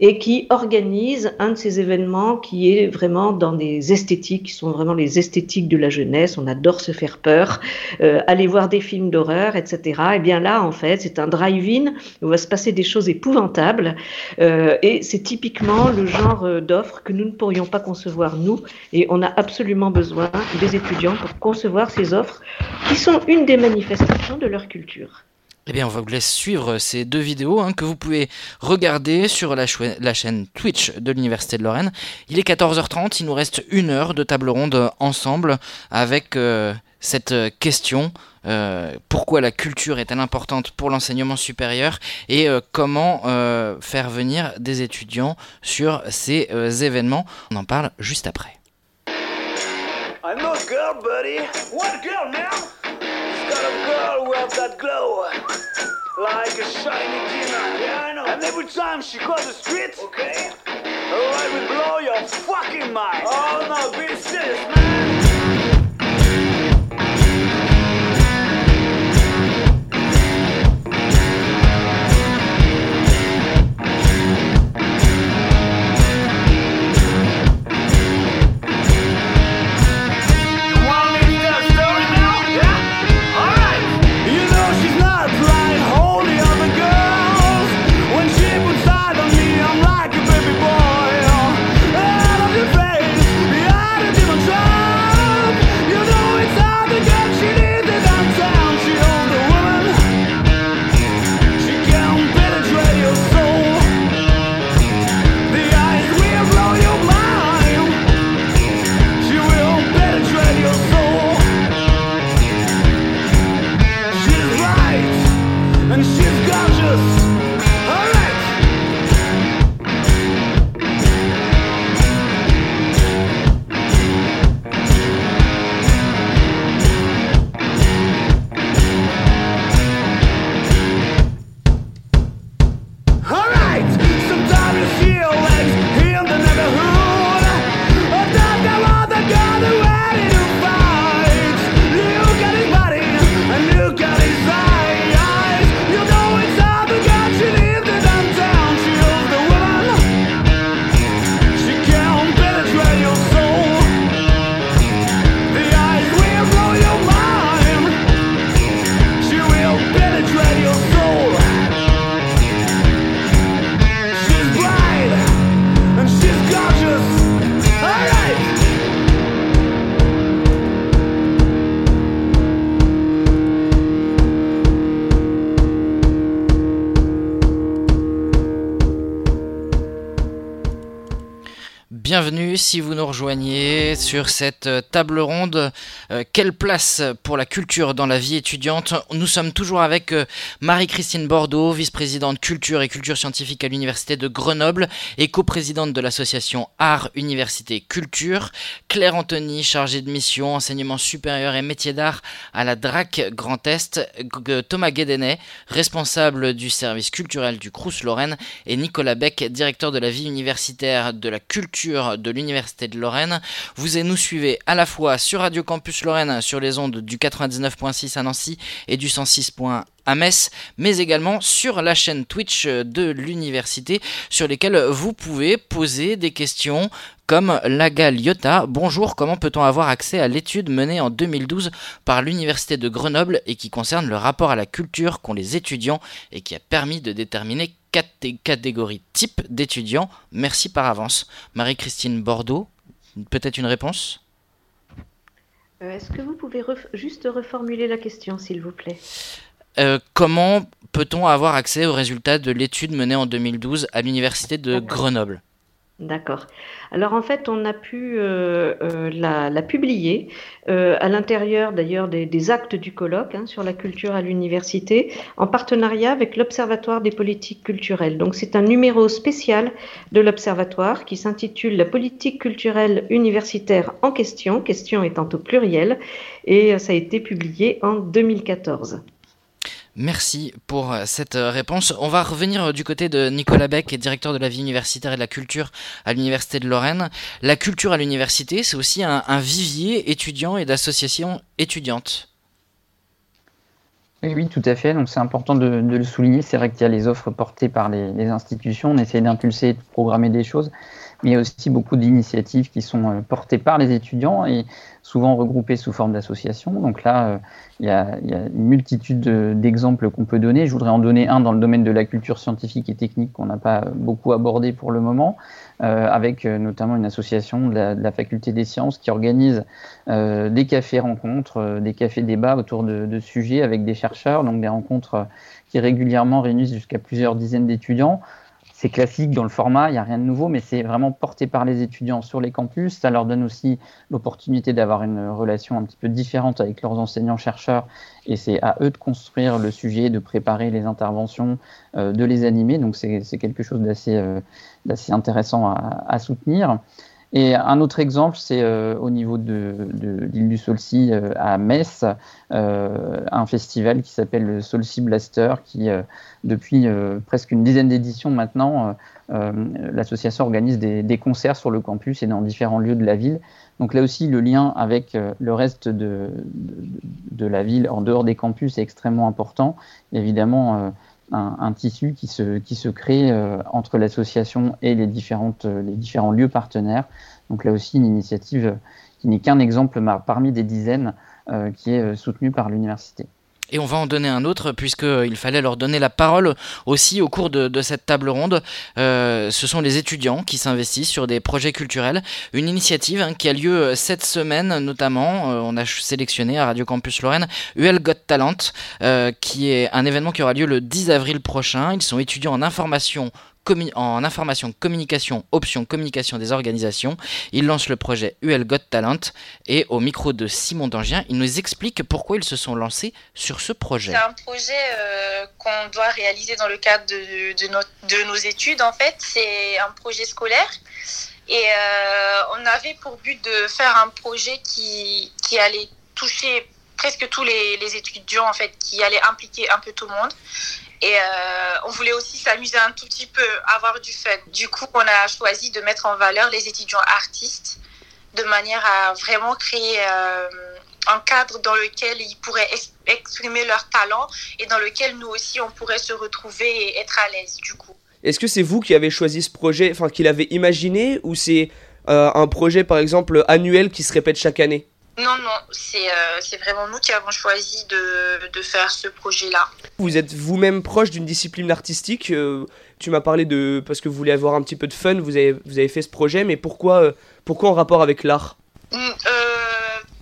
et qui organise un de ces événements qui est vraiment dans des esthétiques, qui sont vraiment les esthétiques de la jeunesse. On adore se faire peur, euh, aller voir des films d'horreur, etc. Et eh bien là, en fait, c'est un drive-in où va se passer des choses épouvantables euh, et c'est typiquement le genre euh, d'offre que nous ne pourrions pas concevoir nous et on a absolument besoin des étudiants pour concevoir ces offres qui sont une des manifestations de leur culture. Eh bien, on va vous laisser suivre ces deux vidéos hein, que vous pouvez regarder sur la, chaîne Twitch de l'Université de Lorraine. Il est 14h30, il nous reste une heure de table ronde ensemble avec euh, cette question euh, pourquoi la culture est-elle importante pour l'enseignement supérieur et euh, comment faire venir des étudiants sur ces événements. On en parle juste après. Got a girl with that glow, like a shiny demon. Yeah, I know. And every time she cross the street, okay, light will blow your fucking mind. Oh no, be serious, man. Si vous nous rejoignez sur cette euh, table ronde. Euh, quelle place pour la culture dans la vie étudiante? Nous sommes toujours avec euh, Marie-Christine Bordeaux, vice-présidente culture et culture scientifique à l'Université de Grenoble et coprésidente de l'association Art Université Culture. Claire Anthony, chargée de mission enseignement supérieur et métier d'art à la DRAC Grand Est. Thomas Guédenet, responsable du service culturel du Crous Lorraine et Nicolas Beck, directeur de la vie universitaire de la culture de l'Université de Lorraine. Vous nous suivez à la fois sur Radio Campus Lorraine sur les ondes du 99.6 à Nancy et du 106.1 à Metz, mais également sur la chaîne Twitch de l'université sur lesquelles vous pouvez poser des questions comme Laga Lyotta. Bonjour, comment peut-on avoir accès à l'étude menée en 2012 par l'université de Grenoble et qui concerne le rapport à la culture qu'ont les étudiants et qui a permis de déterminer quatre catégories type d'étudiants. Merci par avance. Marie-Christine Bordeaux, peut-être une réponse? Est-ce que vous pouvez juste reformuler la question, s'il vous plaît? Comment peut-on avoir accès aux résultats de l'étude menée en 2012 à l'Université de Grenoble? D'accord. Alors en fait, on a pu euh, euh, la, publier euh, à l'intérieur d'ailleurs des, actes du colloque hein, sur la culture à l'université, en partenariat avec l'Observatoire des politiques culturelles. Donc c'est un numéro spécial de l'Observatoire qui s'intitule La politique culturelle universitaire en question, question étant au pluriel, et ça a été publié en 2014. Merci pour euh, cette euh, réponse. On va revenir euh, du côté de Nicolas Beck, directeur de la vie universitaire et de la culture à l'Université de Lorraine. La culture à l'université, c'est aussi un, vivier étudiant et d'associations étudiantes. Oui, tout à fait. Donc c'est important de, le souligner. C'est vrai qu'il y a les offres portées par les, les institutions. On essaie d'impulser, de programmer des choses mais il y a aussi beaucoup d'initiatives qui sont euh, portées par les étudiants et souvent regroupées sous forme d'associations. Donc là, euh, il y, a, une multitude d'exemples qu'on peut donner. Je voudrais en donner un dans le domaine de la culture scientifique et technique qu'on n'a pas beaucoup abordé pour le moment, euh, avec notamment une association de la, faculté des sciences qui organise des cafés rencontres, des cafés débats autour de, de, sujets avec des chercheurs, donc des rencontres qui régulièrement réunissent jusqu'à plusieurs dizaines d'étudiants c'est classique dans le format, il n'y a rien de nouveau, mais c'est vraiment porté par les étudiants sur les campus. Ça leur donne aussi l'opportunité d'avoir une relation un petit peu différente avec leurs enseignants-chercheurs, et c'est à eux de construire le sujet, de préparer les interventions, euh, de les animer. Donc c'est quelque chose d'assez euh, intéressant à, soutenir. Et un autre exemple, c'est euh, au niveau de, l'île du Solcy à Metz, un festival qui s'appelle le Solcy Blaster, qui depuis euh, presque une dizaine d'éditions maintenant, euh, euh, l'association organise des, concerts sur le campus et dans différents lieux de la ville. Donc là aussi, le lien avec le reste de, de, la ville en dehors des campus est extrêmement important. évidemment, un, tissu qui se, qui se crée entre l'association et les, différentes, les différents lieux partenaires. Donc là aussi, une initiative qui n'est qu'un exemple parmi des dizaines qui est soutenue par l'université. Et on va en donner un autre, puisqu'il fallait leur donner la parole aussi au cours de, cette table ronde. Euh, ce sont les étudiants qui s'investissent sur des projets culturels. Une initiative hein, qui a lieu euh, cette semaine, notamment. Euh, on a sélectionné à Radio Campus Lorraine UL Got Talent, qui est un événement qui aura lieu le 10 avril prochain. Ils sont étudiants en information en information, communication, option communication des organisations. Il lance le projet UL Got Talent et au micro de Simon Dangien, il nous explique pourquoi ils se sont lancés sur ce projet. C'est un projet euh, qu'on doit réaliser dans le cadre de, nos études. En fait, c'est un projet scolaire. Et euh, on avait pour but de faire un projet qui, allait toucher presque tous les, les, étudiants, en fait, qui allait impliquer un peu tout le monde. Et euh, on voulait aussi s'amuser un tout petit peu, avoir du fun. Du coup, on a choisi de mettre en valeur les étudiants artistes de manière à vraiment créer euh, un cadre dans lequel ils pourraient exprimer leur talent et dans lequel nous aussi on pourrait se retrouver et être à l'aise du coup. Est-ce que c'est vous qui avez choisi ce projet, enfin qui l'avez imaginé ou c'est euh, un projet par exemple annuel qui se répète chaque année? Non, non, euh, c'est vraiment nous qui avons choisi de, de faire ce projet-là. Vous êtes vous-même proche d'une discipline artistique. Euh, tu m'as parlé de. Parce que vous voulez avoir un petit peu de fun, vous avez, vous avez fait ce projet, mais pourquoi, euh, pourquoi en rapport avec l'art? Mm,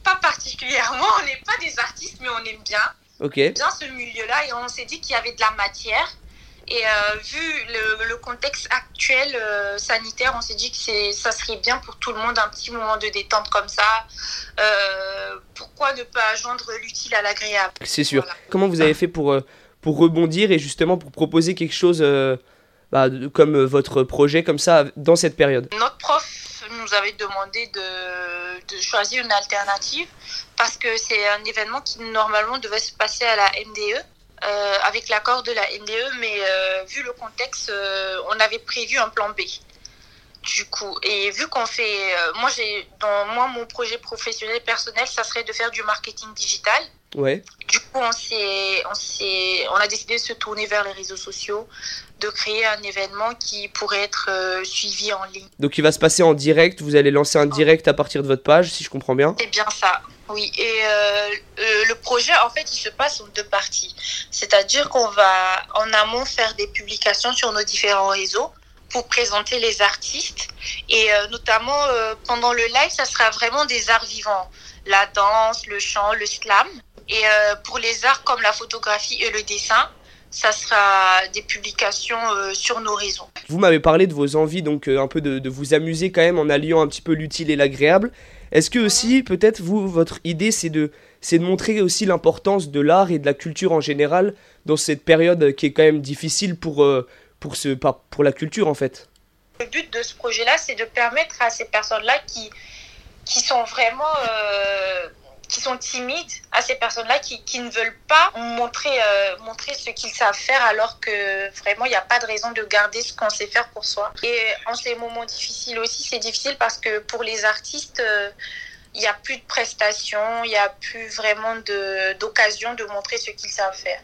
Pas particulièrement, on n'est pas des artistes, mais on aime bien. Ok. Bien ce milieu-là, et on s'est dit qu'il y avait de la matière. Et euh, vu le, contexte actuel euh, sanitaire, on s'est dit que ça serait bien pour tout le monde un petit moment de détente comme ça. Euh, pourquoi ne pas joindre l'utile à l'agréable? C'est sûr. Comment vous avez fait pour, pour rebondir et justement pour proposer quelque chose bah, comme votre projet comme ça dans cette période? Notre prof nous avait demandé de, de choisir une alternative parce que c'est un événement qui normalement devait se passer à la MDE euh, avec l'accord de la NDE, mais euh, vu le contexte, euh, on avait prévu un plan B. Du coup, et vu qu'on fait, moi j'ai, dans moi mon projet professionnel personnel, ça serait de faire du marketing digital. Ouais. Du coup, on s'est, on s'est, on a décidé de se tourner vers les réseaux sociaux, de créer un événement qui pourrait être suivi en ligne. Donc, il va se passer en direct. Vous allez lancer un direct à partir de votre page, si je comprends bien. C'est bien ça. Oui, et euh, le projet, en fait, il se passe en deux parties. C'est-à-dire qu'on va en amont faire des publications sur nos différents réseaux pour présenter les artistes. Et notamment pendant le live, ça sera vraiment des arts vivants. La danse, le chant, le slam. Et pour les arts comme la photographie et le dessin, ça sera des publications euh, sur nos réseaux. Vous m'avez parlé de vos envies, donc euh, un peu de, vous amuser quand même en alliant un petit peu l'utile et l'agréable. Est-ce que aussi, peut-être, vous, votre idée, c'est de, c'est de montrer aussi l'importance de l'art et de la culture en général dans cette période qui est quand même difficile pour, euh, pour, ce, pour la culture en fait? Le but de ce projet-là, c'est de permettre à ces personnes-là qui, qui sont vraiment qui sont timides, à ces personnes-là qui, qui, ne veulent pas montrer, euh, montrer ce qu'ils savent faire alors que vraiment il n'y a pas de raison de garder ce qu'on sait faire pour soi. Et en ces moments difficiles aussi, c'est difficile parce que pour les artistes, euh, il n'y a plus de prestations, il n'y a plus vraiment d'occasion de, de, montrer ce qu'ils savent faire.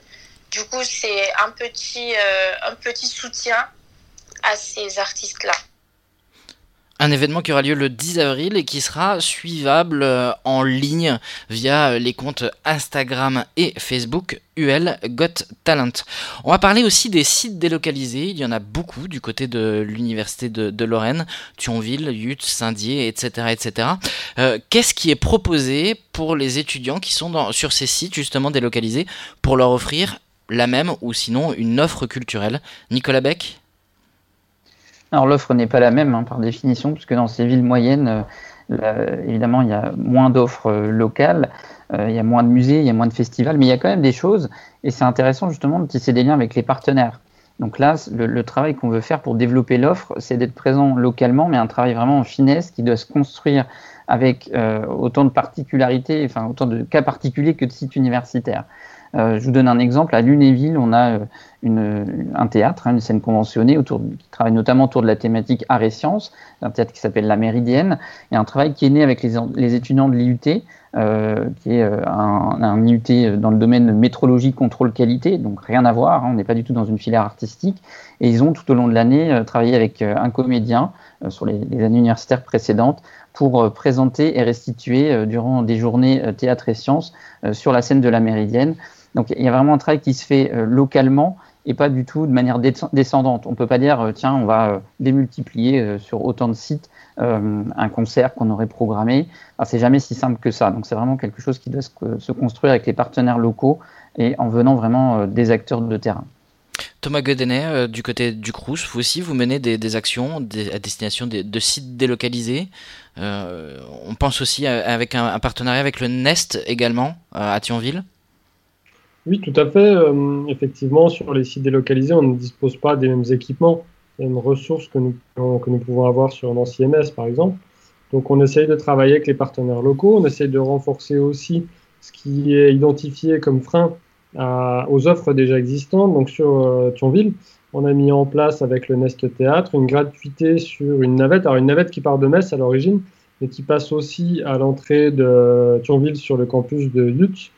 Du coup, c'est un euh, un petit soutien à ces artistes-là. Un événement qui aura lieu le 10 avril et qui sera suivable euh, en ligne via les comptes Instagram et Facebook UL Got Talent. On va parler aussi des sites délocalisés. Il y en a beaucoup du côté de l'université de, Lorraine, Thionville, Yut, Saint-Dié, etc., etc. Euh, qu'est-ce qui est proposé pour les étudiants qui sont sur ces sites justement délocalisés pour leur offrir la même ou sinon une offre culturelle? Nicolas Beck? Alors l'offre n'est pas la même hein, par définition, puisque dans ces villes moyennes, euh, évidemment, il y a moins d'offres euh, locales, euh, il y a moins de musées, il y a moins de festivals, mais il y a quand même des choses, et c'est intéressant justement de tisser des liens avec les partenaires. Donc là, le, travail qu'on veut faire pour développer l'offre, c'est d'être présent localement, mais un travail vraiment en finesse qui doit se construire avec autant de particularités, enfin autant de cas particuliers que de sites universitaires. Euh, je vous donne un exemple. À Lunéville, on a euh, un théâtre, hein, une scène conventionnée autour, qui travaille notamment autour de la thématique art et sciences, un théâtre qui s'appelle La Méridienne, et un travail qui est né avec les, étudiants de l'IUT, euh, qui est un, un, IUT dans le domaine métrologie, contrôle qualité, donc rien à voir, hein, on n'est pas du tout dans une filière artistique, et ils ont tout au long de l'année travaillé avec un comédien sur les, les, années universitaires précédentes pour présenter et restituer durant des journées théâtre et sciences sur la scène de la Méridienne donc il y a vraiment un travail qui se fait euh, localement et pas du tout de manière descendante. On ne peut pas dire, euh, tiens, on va euh, démultiplier sur autant de sites un concert qu'on aurait programmé. C'est jamais si simple que ça. Donc c'est vraiment quelque chose qui doit se, construire avec les partenaires locaux et en venant vraiment des acteurs de terrain. Thomas Godenet, du côté du Crous, vous aussi, vous menez des, actions à destination de sites délocalisés. on pense aussi avec un, un, partenariat avec le Nest également à Thionville. Oui, tout à fait. Euh, effectivement, sur les sites délocalisés, on ne dispose pas des mêmes équipements, des mêmes ressources que nous, pouvons avoir sur un ancien MS, par exemple. Donc, on essaye de travailler avec les partenaires locaux. On essaye de renforcer aussi ce qui est identifié comme frein aux offres déjà existantes. Donc, sur euh, Thionville, on a mis en place avec le Nest Théâtre une gratuité sur une navette. Alors, une navette qui part de Metz à l'origine, mais qui passe aussi à l'entrée de Thionville sur le campus de Lutz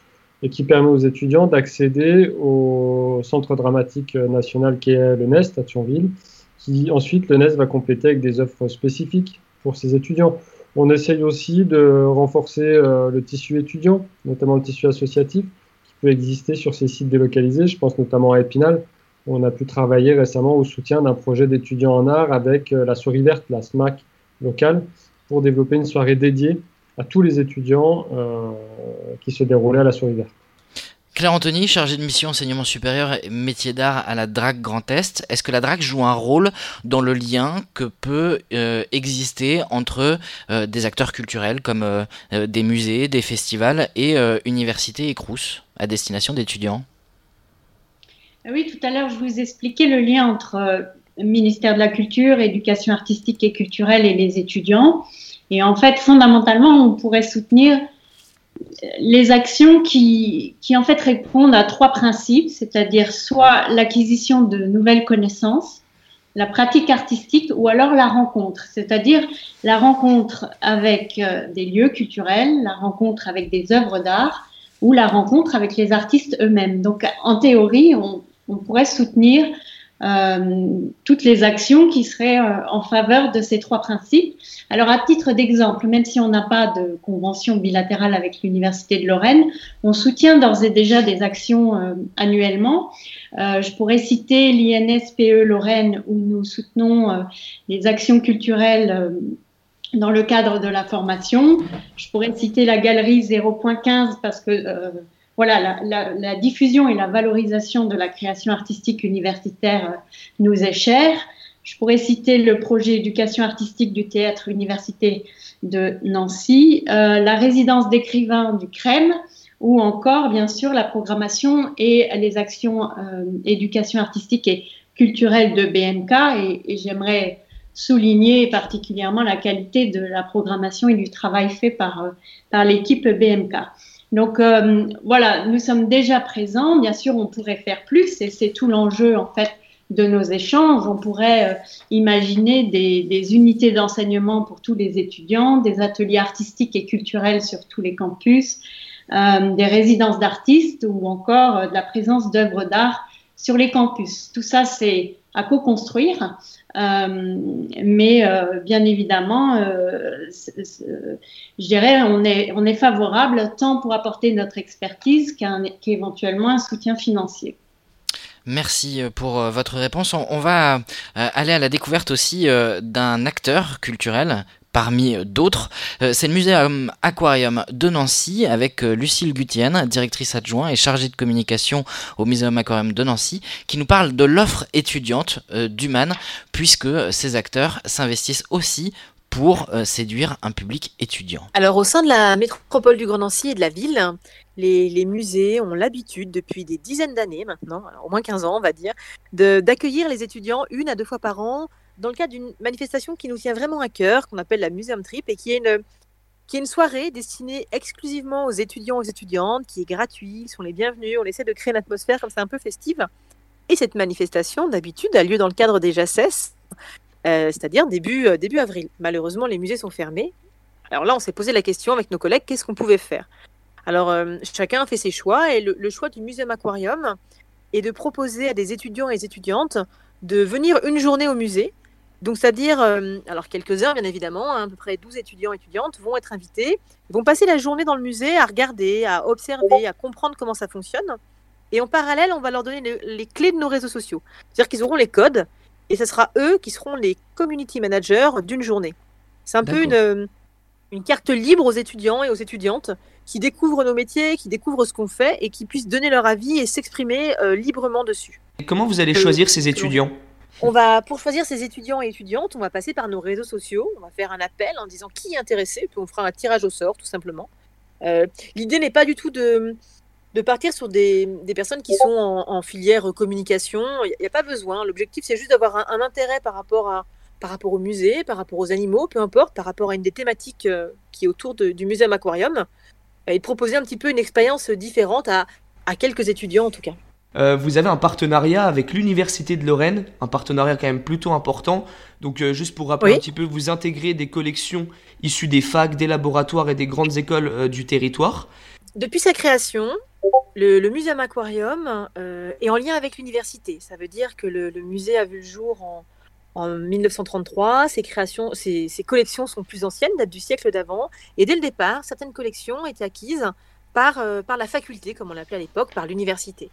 et qui permet aux étudiants d'accéder au centre dramatique national qui est le NEST à Thionville, qui ensuite le NEST va compléter avec des offres spécifiques pour ces étudiants. On essaye aussi de renforcer euh, le tissu étudiant, notamment le tissu associatif, qui peut exister sur ces sites délocalisés. Je pense notamment à Épinal, on a pu travailler récemment au soutien d'un projet d'étudiants en art avec euh, la Souris Verte, la SMAC locale, pour développer une soirée dédiée à tous les étudiants euh, qui se déroulaient à la Souris Verte. Claire Anthony, chargée de mission enseignement supérieur et métier d'art à la DRAC Grand Est, est-ce que la DRAC joue un rôle dans le lien que peut euh, exister entre euh, des acteurs culturels comme des musées, des festivals et universités et CRUS à destination d'étudiants? Oui, tout à l'heure, je vous expliquais le lien entre ministère de la Culture, éducation artistique et culturelle et les étudiants. Et en fait, fondamentalement, on pourrait soutenir les actions qui, qui en fait répondent à trois principes, c'est-à-dire soit l'acquisition de nouvelles connaissances, la pratique artistique ou alors la rencontre, c'est-à-dire la rencontre avec euh, des lieux culturels, la rencontre avec des œuvres d'art ou la rencontre avec les artistes eux-mêmes. Donc en théorie, on, on pourrait soutenir toutes les actions qui seraient en faveur de ces trois principes. Alors, à titre d'exemple, même si on n'a pas de convention bilatérale avec l'Université de Lorraine, on soutient d'ores et déjà des actions annuellement. je pourrais citer l'INSPE Lorraine où nous soutenons les actions culturelles dans le cadre de la formation. Je pourrais citer la galerie 0.15 parce que euh, voilà, la, diffusion et la valorisation de la création artistique universitaire euh, nous est chère. Je pourrais citer le projet éducation artistique du théâtre université de Nancy, euh, la résidence d'écrivains du CREM, ou encore, bien sûr, la programmation et les actions éducation artistique et culturelle de BMK. Et, j'aimerais souligner particulièrement la qualité de la programmation et du travail fait euh, par l'équipe BMK. Donc euh, voilà, nous sommes déjà présents. Bien sûr, on pourrait faire plus et c'est tout l'enjeu en fait de nos échanges. On pourrait euh, imaginer des, unités d'enseignement pour tous les étudiants, des ateliers artistiques et culturels sur tous les campus, euh, des résidences d'artistes ou encore de la présence d'œuvres d'art sur les campus. Tout ça, c'est à co-construire. Euh, mais euh, bien évidemment, euh, je dirais, on est, on est favorable tant pour apporter notre expertise qu'éventuellement un soutien financier. Merci pour votre réponse. On, va aller à la découverte aussi d'un acteur culturel parmi d'autres. Euh, c'est le Muséum Aquarium de Nancy avec euh, Lucille Gutienne, directrice adjointe et chargée de communication au Muséum Aquarium de Nancy, qui nous parle de l'offre étudiante euh, d'Human, puisque ces acteurs s'investissent aussi pour séduire un public étudiant. Alors au sein de la métropole du Grand Nancy et de la ville, les, musées ont l'habitude depuis des dizaines d'années maintenant, au moins 15 ans on va dire, d'accueillir les étudiants une à deux fois par an dans le cadre d'une manifestation qui nous tient vraiment à cœur, qu'on appelle la Museum Trip, et qui est une, qui est une soirée destinée exclusivement aux étudiants et aux étudiantes, qui est gratuite, ils sont les bienvenus, on essaie de créer une atmosphère comme ça un peu festive. Et cette manifestation, d'habitude, a lieu dans le cadre des JACES, euh, c'est-à-dire début, euh, début avril. Malheureusement, les musées sont fermés. Alors là, on s'est posé la question avec nos collègues, qu'est-ce qu'on pouvait faire? Alors, euh, chacun a fait ses choix, et le, choix du Muséum Aquarium est de proposer à des étudiants et étudiantes de venir une journée au musée, donc, c'est-à-dire, euh, alors quelques heures, bien évidemment, hein, à peu près 12 étudiants et étudiantes vont être invités, vont passer la journée dans le musée à regarder, à observer, à comprendre comment ça fonctionne. Et en parallèle, on va leur donner les, clés de nos réseaux sociaux. C'est-à-dire qu'ils auront les codes, et ce sera eux qui seront les community managers d'une journée. C'est un peu une, euh, une carte libre aux étudiants et aux étudiantes qui découvrent nos métiers, qui découvrent ce qu'on fait et qui puissent donner leur avis et s'exprimer euh, librement dessus. Et comment vous allez choisir ces étudiants? On va, pour choisir ces étudiants et étudiantes, on va passer par nos réseaux sociaux. On va faire un appel en disant qui est intéressé, puis on fera un tirage au sort, tout simplement. Euh, l'idée n'est pas du tout de, de partir sur des, personnes qui sont en, filière communication. Il n'y a, pas besoin. L'objectif, c'est juste d'avoir un, intérêt par rapport, à, par rapport au musée, par rapport aux animaux, peu importe, par rapport à une des thématiques euh, qui est autour du musée aquarium, et de proposer un petit peu une expérience différente à quelques étudiants en tout cas. Euh, vous avez un partenariat avec l'Université de Lorraine, un partenariat quand même plutôt important. Donc euh, juste pour rappeler un petit peu, vous intégrez des collections issues des facs, des laboratoires et des grandes écoles euh, du territoire. Depuis sa création, le, le Muséum Aquarium est en lien avec l'université. Ça veut dire que le, musée a vu le jour en, en 1933. Ses, créations, ses, ses, collections sont plus anciennes, datent du siècle d'avant. Et dès le départ, certaines collections étaient acquises par, par la faculté, comme on l'appelait à l'époque, par l'université.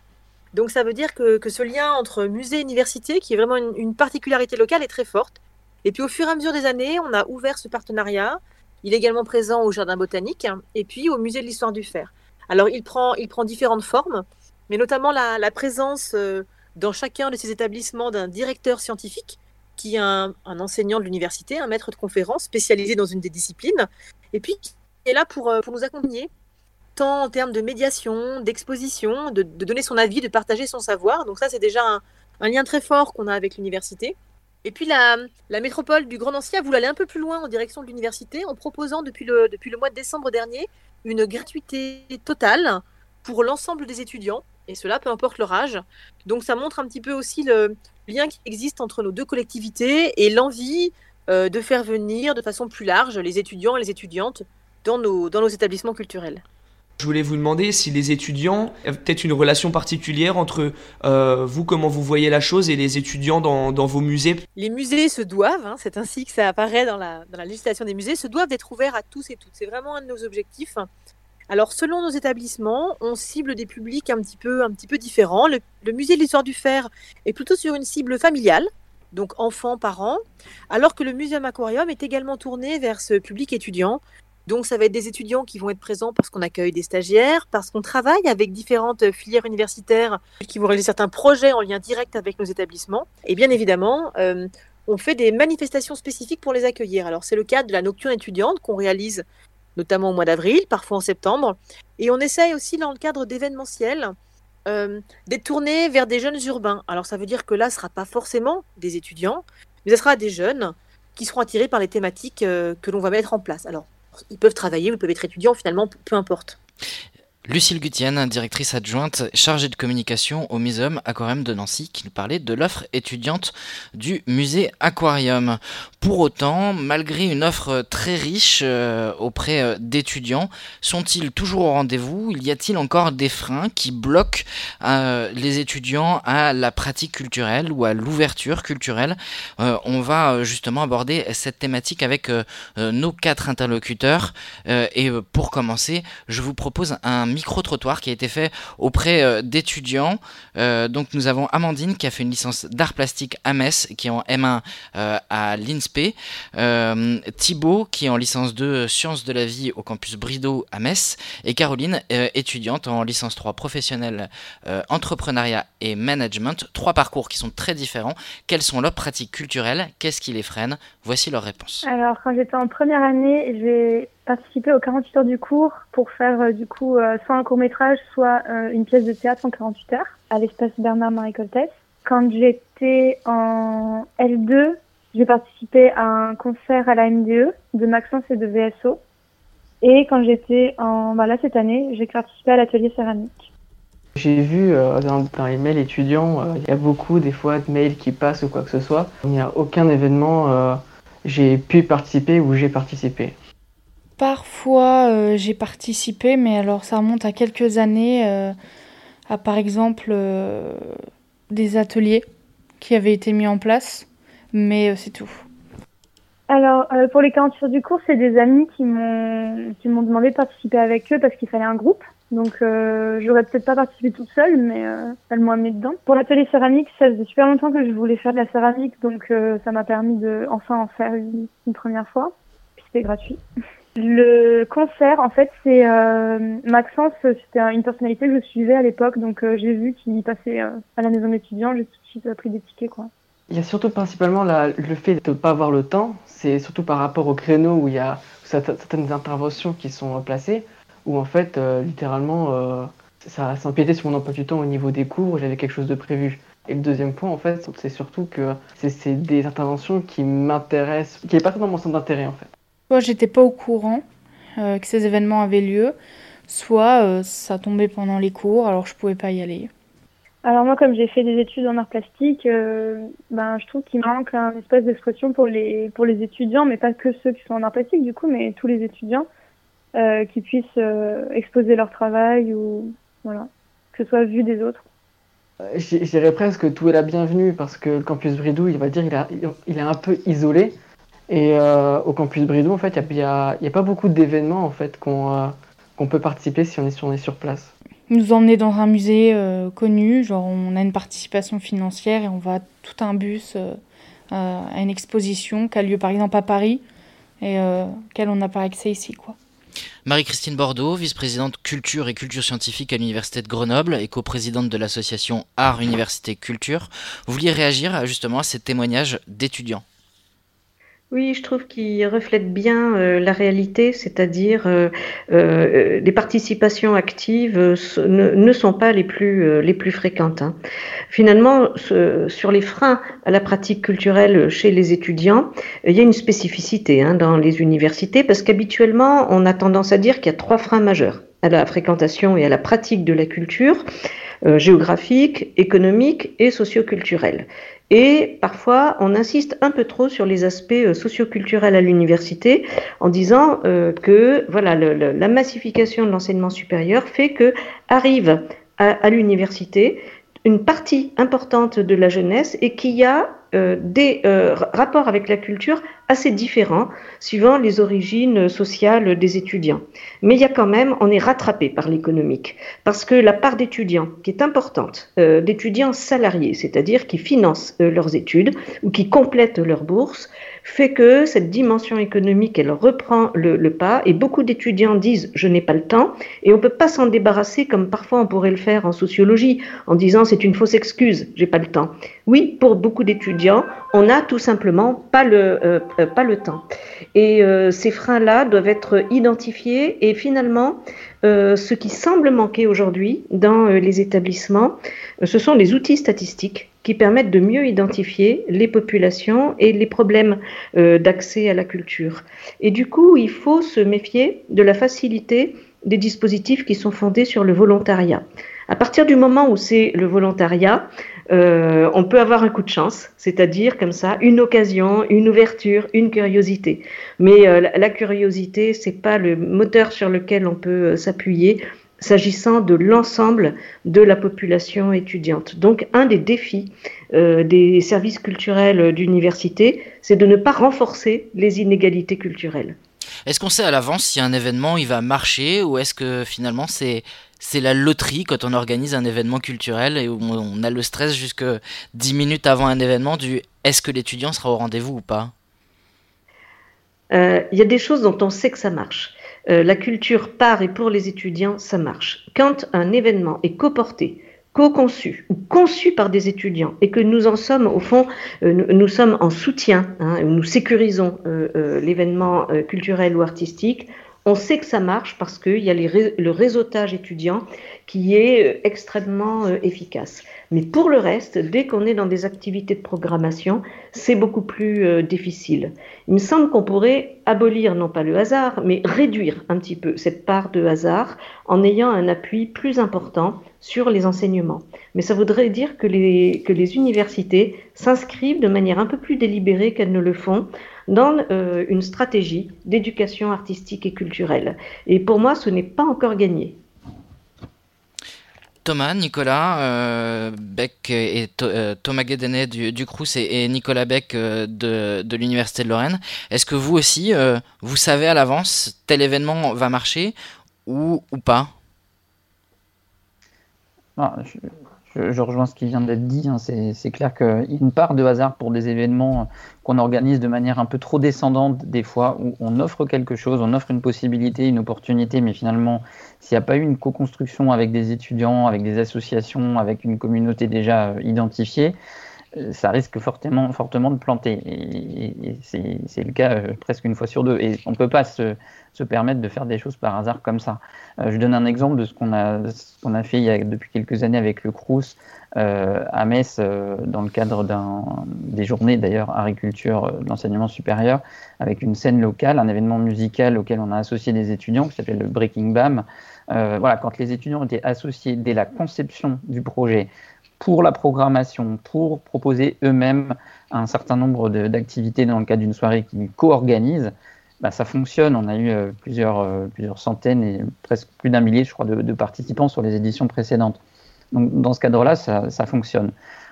Donc ça veut dire que, ce lien entre musée et université, qui est vraiment une, particularité locale, est très forte. Et puis au fur et à mesure des années, on a ouvert ce partenariat. Il est également présent au Jardin botanique et puis au Musée de l'histoire du fer. Alors il prend, il prend différentes formes, mais notamment la, présence euh, dans chacun de ces établissements d'un directeur scientifique qui est un, enseignant de l'université, un maître de conférence spécialisé dans une des disciplines, et puis qui est là pour, euh, pour nous accompagner tant en termes de médiation, d'exposition, de, donner son avis, de partager son savoir. Donc ça, c'est déjà un, lien très fort qu'on a avec l'université. Et puis la, métropole du Grand Nancy a voulu aller un peu plus loin en direction de l'université en proposant depuis le, mois de décembre dernier une gratuité totale pour l'ensemble des étudiants, et cela peu importe leur âge. Donc ça montre un petit peu aussi le lien qui existe entre nos deux collectivités et l'envie euh, de faire venir de façon plus large les étudiants et les étudiantes dans nos établissements culturels. Je voulais vous demander si les étudiants, a peut-être une relation particulière entre euh, vous, comment vous voyez la chose, et les étudiants dans, vos musées. Les musées se doivent, hein, c'est ainsi que ça apparaît dans la, législation des musées, se doivent d'être ouverts à tous et toutes. C'est vraiment un de nos objectifs. Alors, selon nos établissements, on cible des publics un petit peu, différents. Le, musée de l'histoire du fer est plutôt sur une cible familiale, donc enfants, parents, alors que le Muséum Aquarium est également tourné vers ce public étudiant. Donc, ça va être des étudiants qui vont être présents parce qu'on accueille des stagiaires, parce qu'on travaille avec différentes filières universitaires qui vont réaliser certains projets en lien direct avec nos établissements. Et bien évidemment, euh, on fait des manifestations spécifiques pour les accueillir. Alors, c'est le cas de la nocturne étudiante qu'on réalise notamment au mois d'avril, parfois en septembre. Et on essaye aussi, dans le cadre d'événementiels, euh, d'être tourné vers des jeunes urbains. Alors ça veut dire que là, ce ne sera pas forcément des étudiants, mais ce sera des jeunes qui seront attirés par les thématiques euh, que l'on va mettre en place. Alors, ils peuvent travailler ou ils peuvent être étudiants, finalement, peu importe. Lucille Gutienne, directrice adjointe chargée de communication au Muséum Aquarium de Nancy, qui nous parlait de l'offre étudiante du musée Aquarium. Pour autant, malgré une offre très riche euh, auprès euh, d'étudiants, sont-ils toujours au rendez-vous? Y a-t-il encore des freins qui bloquent euh, les étudiants à la pratique culturelle ou à l'ouverture culturelle? On va justement aborder cette thématique avec nos quatre interlocuteurs. et pour commencer, je vous propose un micro-trottoir qui a été fait auprès euh, d'étudiants. Euh, donc nous avons Amandine qui a fait une licence d'art plastique à Metz, qui est en M1 euh, à l'INSPE. Thibaut qui est en licence 2 sciences de la vie au campus Brideau à Metz. Et Caroline, étudiante en licence 3 professionnelle entrepreneuriat et management. Trois parcours qui sont très différents. Quelles sont leurs pratiques culturelles? Qu'est-ce qui les freine? Voici leurs réponses. Alors quand j'étais en première année, j'ai participé aux 48 heures du cours pour faire euh, du coup euh, soit un court métrage, soit euh, une pièce de théâtre en 48 heures à l'espace Bernard-Marie Coltès. Quand j'étais en L2, j'ai participé à un concert à la MDE de Maxence et de VSO. Et quand j'étais en, bah là cette année, j'ai participé à l'atelier céramique. J'ai vu dans, les mails étudiants, il y a beaucoup des fois de mails qui passent ou quoi que ce soit. Il n'y a aucun événement, j'ai pu participer ou j'ai participé. Parfois, euh, j'ai participé, mais alors ça remonte à quelques années, euh, à par exemple euh, des ateliers qui avaient été mis en place, mais c'est tout. Alors, pour les 40 du cours, c'est des amis qui m'ont demandé de participer avec eux parce qu'il fallait un groupe. Donc, j'aurais peut-être pas participé toute seule, mais elles m'ont amené dedans. Pour l'atelier céramique, ça faisait super longtemps que je voulais faire de la céramique, donc ça m'a permis de enfin en faire une, première fois. Puis c'était gratuit. Le concert, en fait, c'est euh, Maxence, c'était une personnalité que je suivais à l'époque, donc euh, j'ai vu qu'il passait euh, à la maison d'étudiants, j'ai tout de suite pris des tickets, quoi. Il y a surtout principalement le fait de ne pas avoir le temps, c'est surtout par rapport au créneau où il y a certaines interventions qui sont placées, où en fait, littéralement, ça s'empiétait sur mon emploi du temps au niveau des cours, j'avais quelque chose de prévu. Et le deuxième point, en fait, c'est surtout que c'est des interventions qui m'intéressent, qui n'est pas dans mon centre d'intérêt, en fait. Soit j'étais pas au courant euh, que ces événements avaient lieu, soit euh, ça tombait pendant les cours, alors je pouvais pas y aller. Alors moi, comme j'ai fait des études en art plastique, euh, ben je trouve qu'il manque un espace d'expression pour les pour les étudiants, mais pas que ceux qui sont en art plastique du coup, mais tous les étudiants qui puissent exposer leur travail ou voilà que ce soit vu des autres. Je dirais presque tout est la bienvenue parce que le campus Bridou, il va dire, il, a, il est un peu isolé. Et euh, au campus Bridou, en fait, il n'y a, a, pas beaucoup d'événements en fait qu'on euh, peut participer si on est, sur, on est sur place. Nous emmener dans un musée euh, connu, genre on a une participation financière et on va tout un bus à une exposition qui a lieu par exemple à Paris et auquel on n'a pas accès ici. quoi. Marie-Christine Bordeaux, vice-présidente culture et culture scientifique à l'Université de Grenoble et coprésidente de l'association Art Université Culture, vous vouliez réagir justement à ces témoignages d'étudiants oui, je trouve qu'il reflète bien euh, la réalité, c'est-à-dire euh, euh, les participations actives ne, sont pas les plus, les plus fréquentes. Hein. Finalement, sur les freins à la pratique culturelle chez les étudiants, il y a une spécificité hein, dans les universités parce qu'habituellement, on a tendance à dire qu'il y a trois freins majeurs. à la fréquentation et à la pratique de la culture euh, géographique, économique et socioculturelle. Et parfois, on insiste un peu trop sur les aspects euh, socioculturels à l'université en disant euh, que voilà, la massification de l'enseignement supérieur fait que arrive à l'université une partie importante de la jeunesse et qu'il y a euh, des rapports avec la culture assez différents suivant les origines sociales des étudiants. Mais il y a quand même, on est rattrapé par l'économique parce que la part d'étudiants qui est importante, euh, d'étudiants salariés, c'est-à-dire qui financent leurs études ou qui complètent leurs bourses, fait que cette dimension économique, elle reprend le, pas et beaucoup d'étudiants disent je n'ai pas le temps et on peut pas s'en débarrasser comme parfois on pourrait le faire en sociologie en disant c'est une fausse excuse, j'ai pas le temps. Oui, pour beaucoup d'étudiants, on n'a tout simplement pas le, euh, euh, pas le temps. Et euh, ces freins-là doivent être identifiés et finalement, ce qui semble manquer aujourd'hui dans les établissements, ce sont les outils statistiques qui permettent de mieux identifier les populations et les problèmes d'accès à la culture. Et du coup, il faut se méfier de la facilité des dispositifs qui sont fondés sur le volontariat. À partir du moment où c'est le volontariat, euh, on peut avoir un coup de chance, c'est-à-dire comme ça une occasion, une ouverture, une curiosité. Mais euh, la, curiosité, c'est pas le moteur sur lequel on peut euh, s'appuyer s'agissant de l'ensemble de la population étudiante. Donc un des défis des services culturels d'université, c'est de ne pas renforcer les inégalités culturelles. Est-ce qu'on sait à l'avance si un événement il va marcher ou est-ce que finalement c'est c'est la loterie quand on organise un événement culturel et où on a le stress jusque 10 minutes avant un événement du est-ce que l'étudiant sera au rendez-vous ou pas? Euh, Il y a des choses dont on sait que ça marche. Euh, la culture par et pour les étudiants, ça marche. Quand un événement est coporté, co-conçu ou conçu par des étudiants et que nous en sommes, au fond, euh, nous, sommes en soutien, hein, nous sécurisons l'événement culturel ou artistique, on sait que ça marche parce qu'il y a le réseautage étudiant qui est euh, extrêmement euh, efficace. Mais pour le reste, dès qu'on est dans des activités de programmation, c'est beaucoup plus euh, difficile. Il me semble qu'on pourrait abolir, non pas le hasard, mais réduire un petit peu cette part de hasard en ayant un appui plus important sur les enseignements. Mais ça voudrait dire que les, universités s'inscrivent de manière un peu plus délibérée qu'elles ne le font dans euh, une stratégie d'éducation artistique et culturelle. Et pour moi, ce n'est pas encore gagné. Thomas, Nicolas euh, Beck et euh, Thomas Guédenet du, du et, Nicolas Beck de, de l'Université de Lorraine. Est-ce que vous aussi, vous savez à l'avance tel événement va marcher ou, pas? Ah, rejoins ce qui vient d'être dit. Hein. C'est clair qu'il y part de hasard pour des événements qu'on organise de manière un peu trop descendante des fois, où on offre quelque chose, on offre une possibilité, une opportunité, mais finalement, s'il n'y a pas eu une co-construction avec des étudiants, avec des associations, avec une communauté déjà euh, identifiée, euh, ça risque fortement, fortement de planter. Et, c'est le cas euh, presque une fois sur deux. Et on ne peut pas se, permettre de faire des choses par hasard comme ça. Euh, je donne un exemple de ce qu'on a, fait il y a, depuis quelques années avec le Crous à Metz, dans le cadre des journées d'ailleurs agriculture de supérieur, avec une scène locale, un événement musical auquel on a associé des étudiants qui s'appelle le Breaking Bam. voilà, quand les étudiants étaient associés dès la conception du projet, pour la programmation, pour proposer eux-mêmes un certain nombre d'activités dans le cadre d'une soirée qu'ils co-organisent, bah, ça fonctionne. On a eu euh, plusieurs, euh, plusieurs centaines et presque plus d'un millier, je crois, de, participants sur les éditions précédentes. Donc, dans ce cadre-là, ça, fonctionne.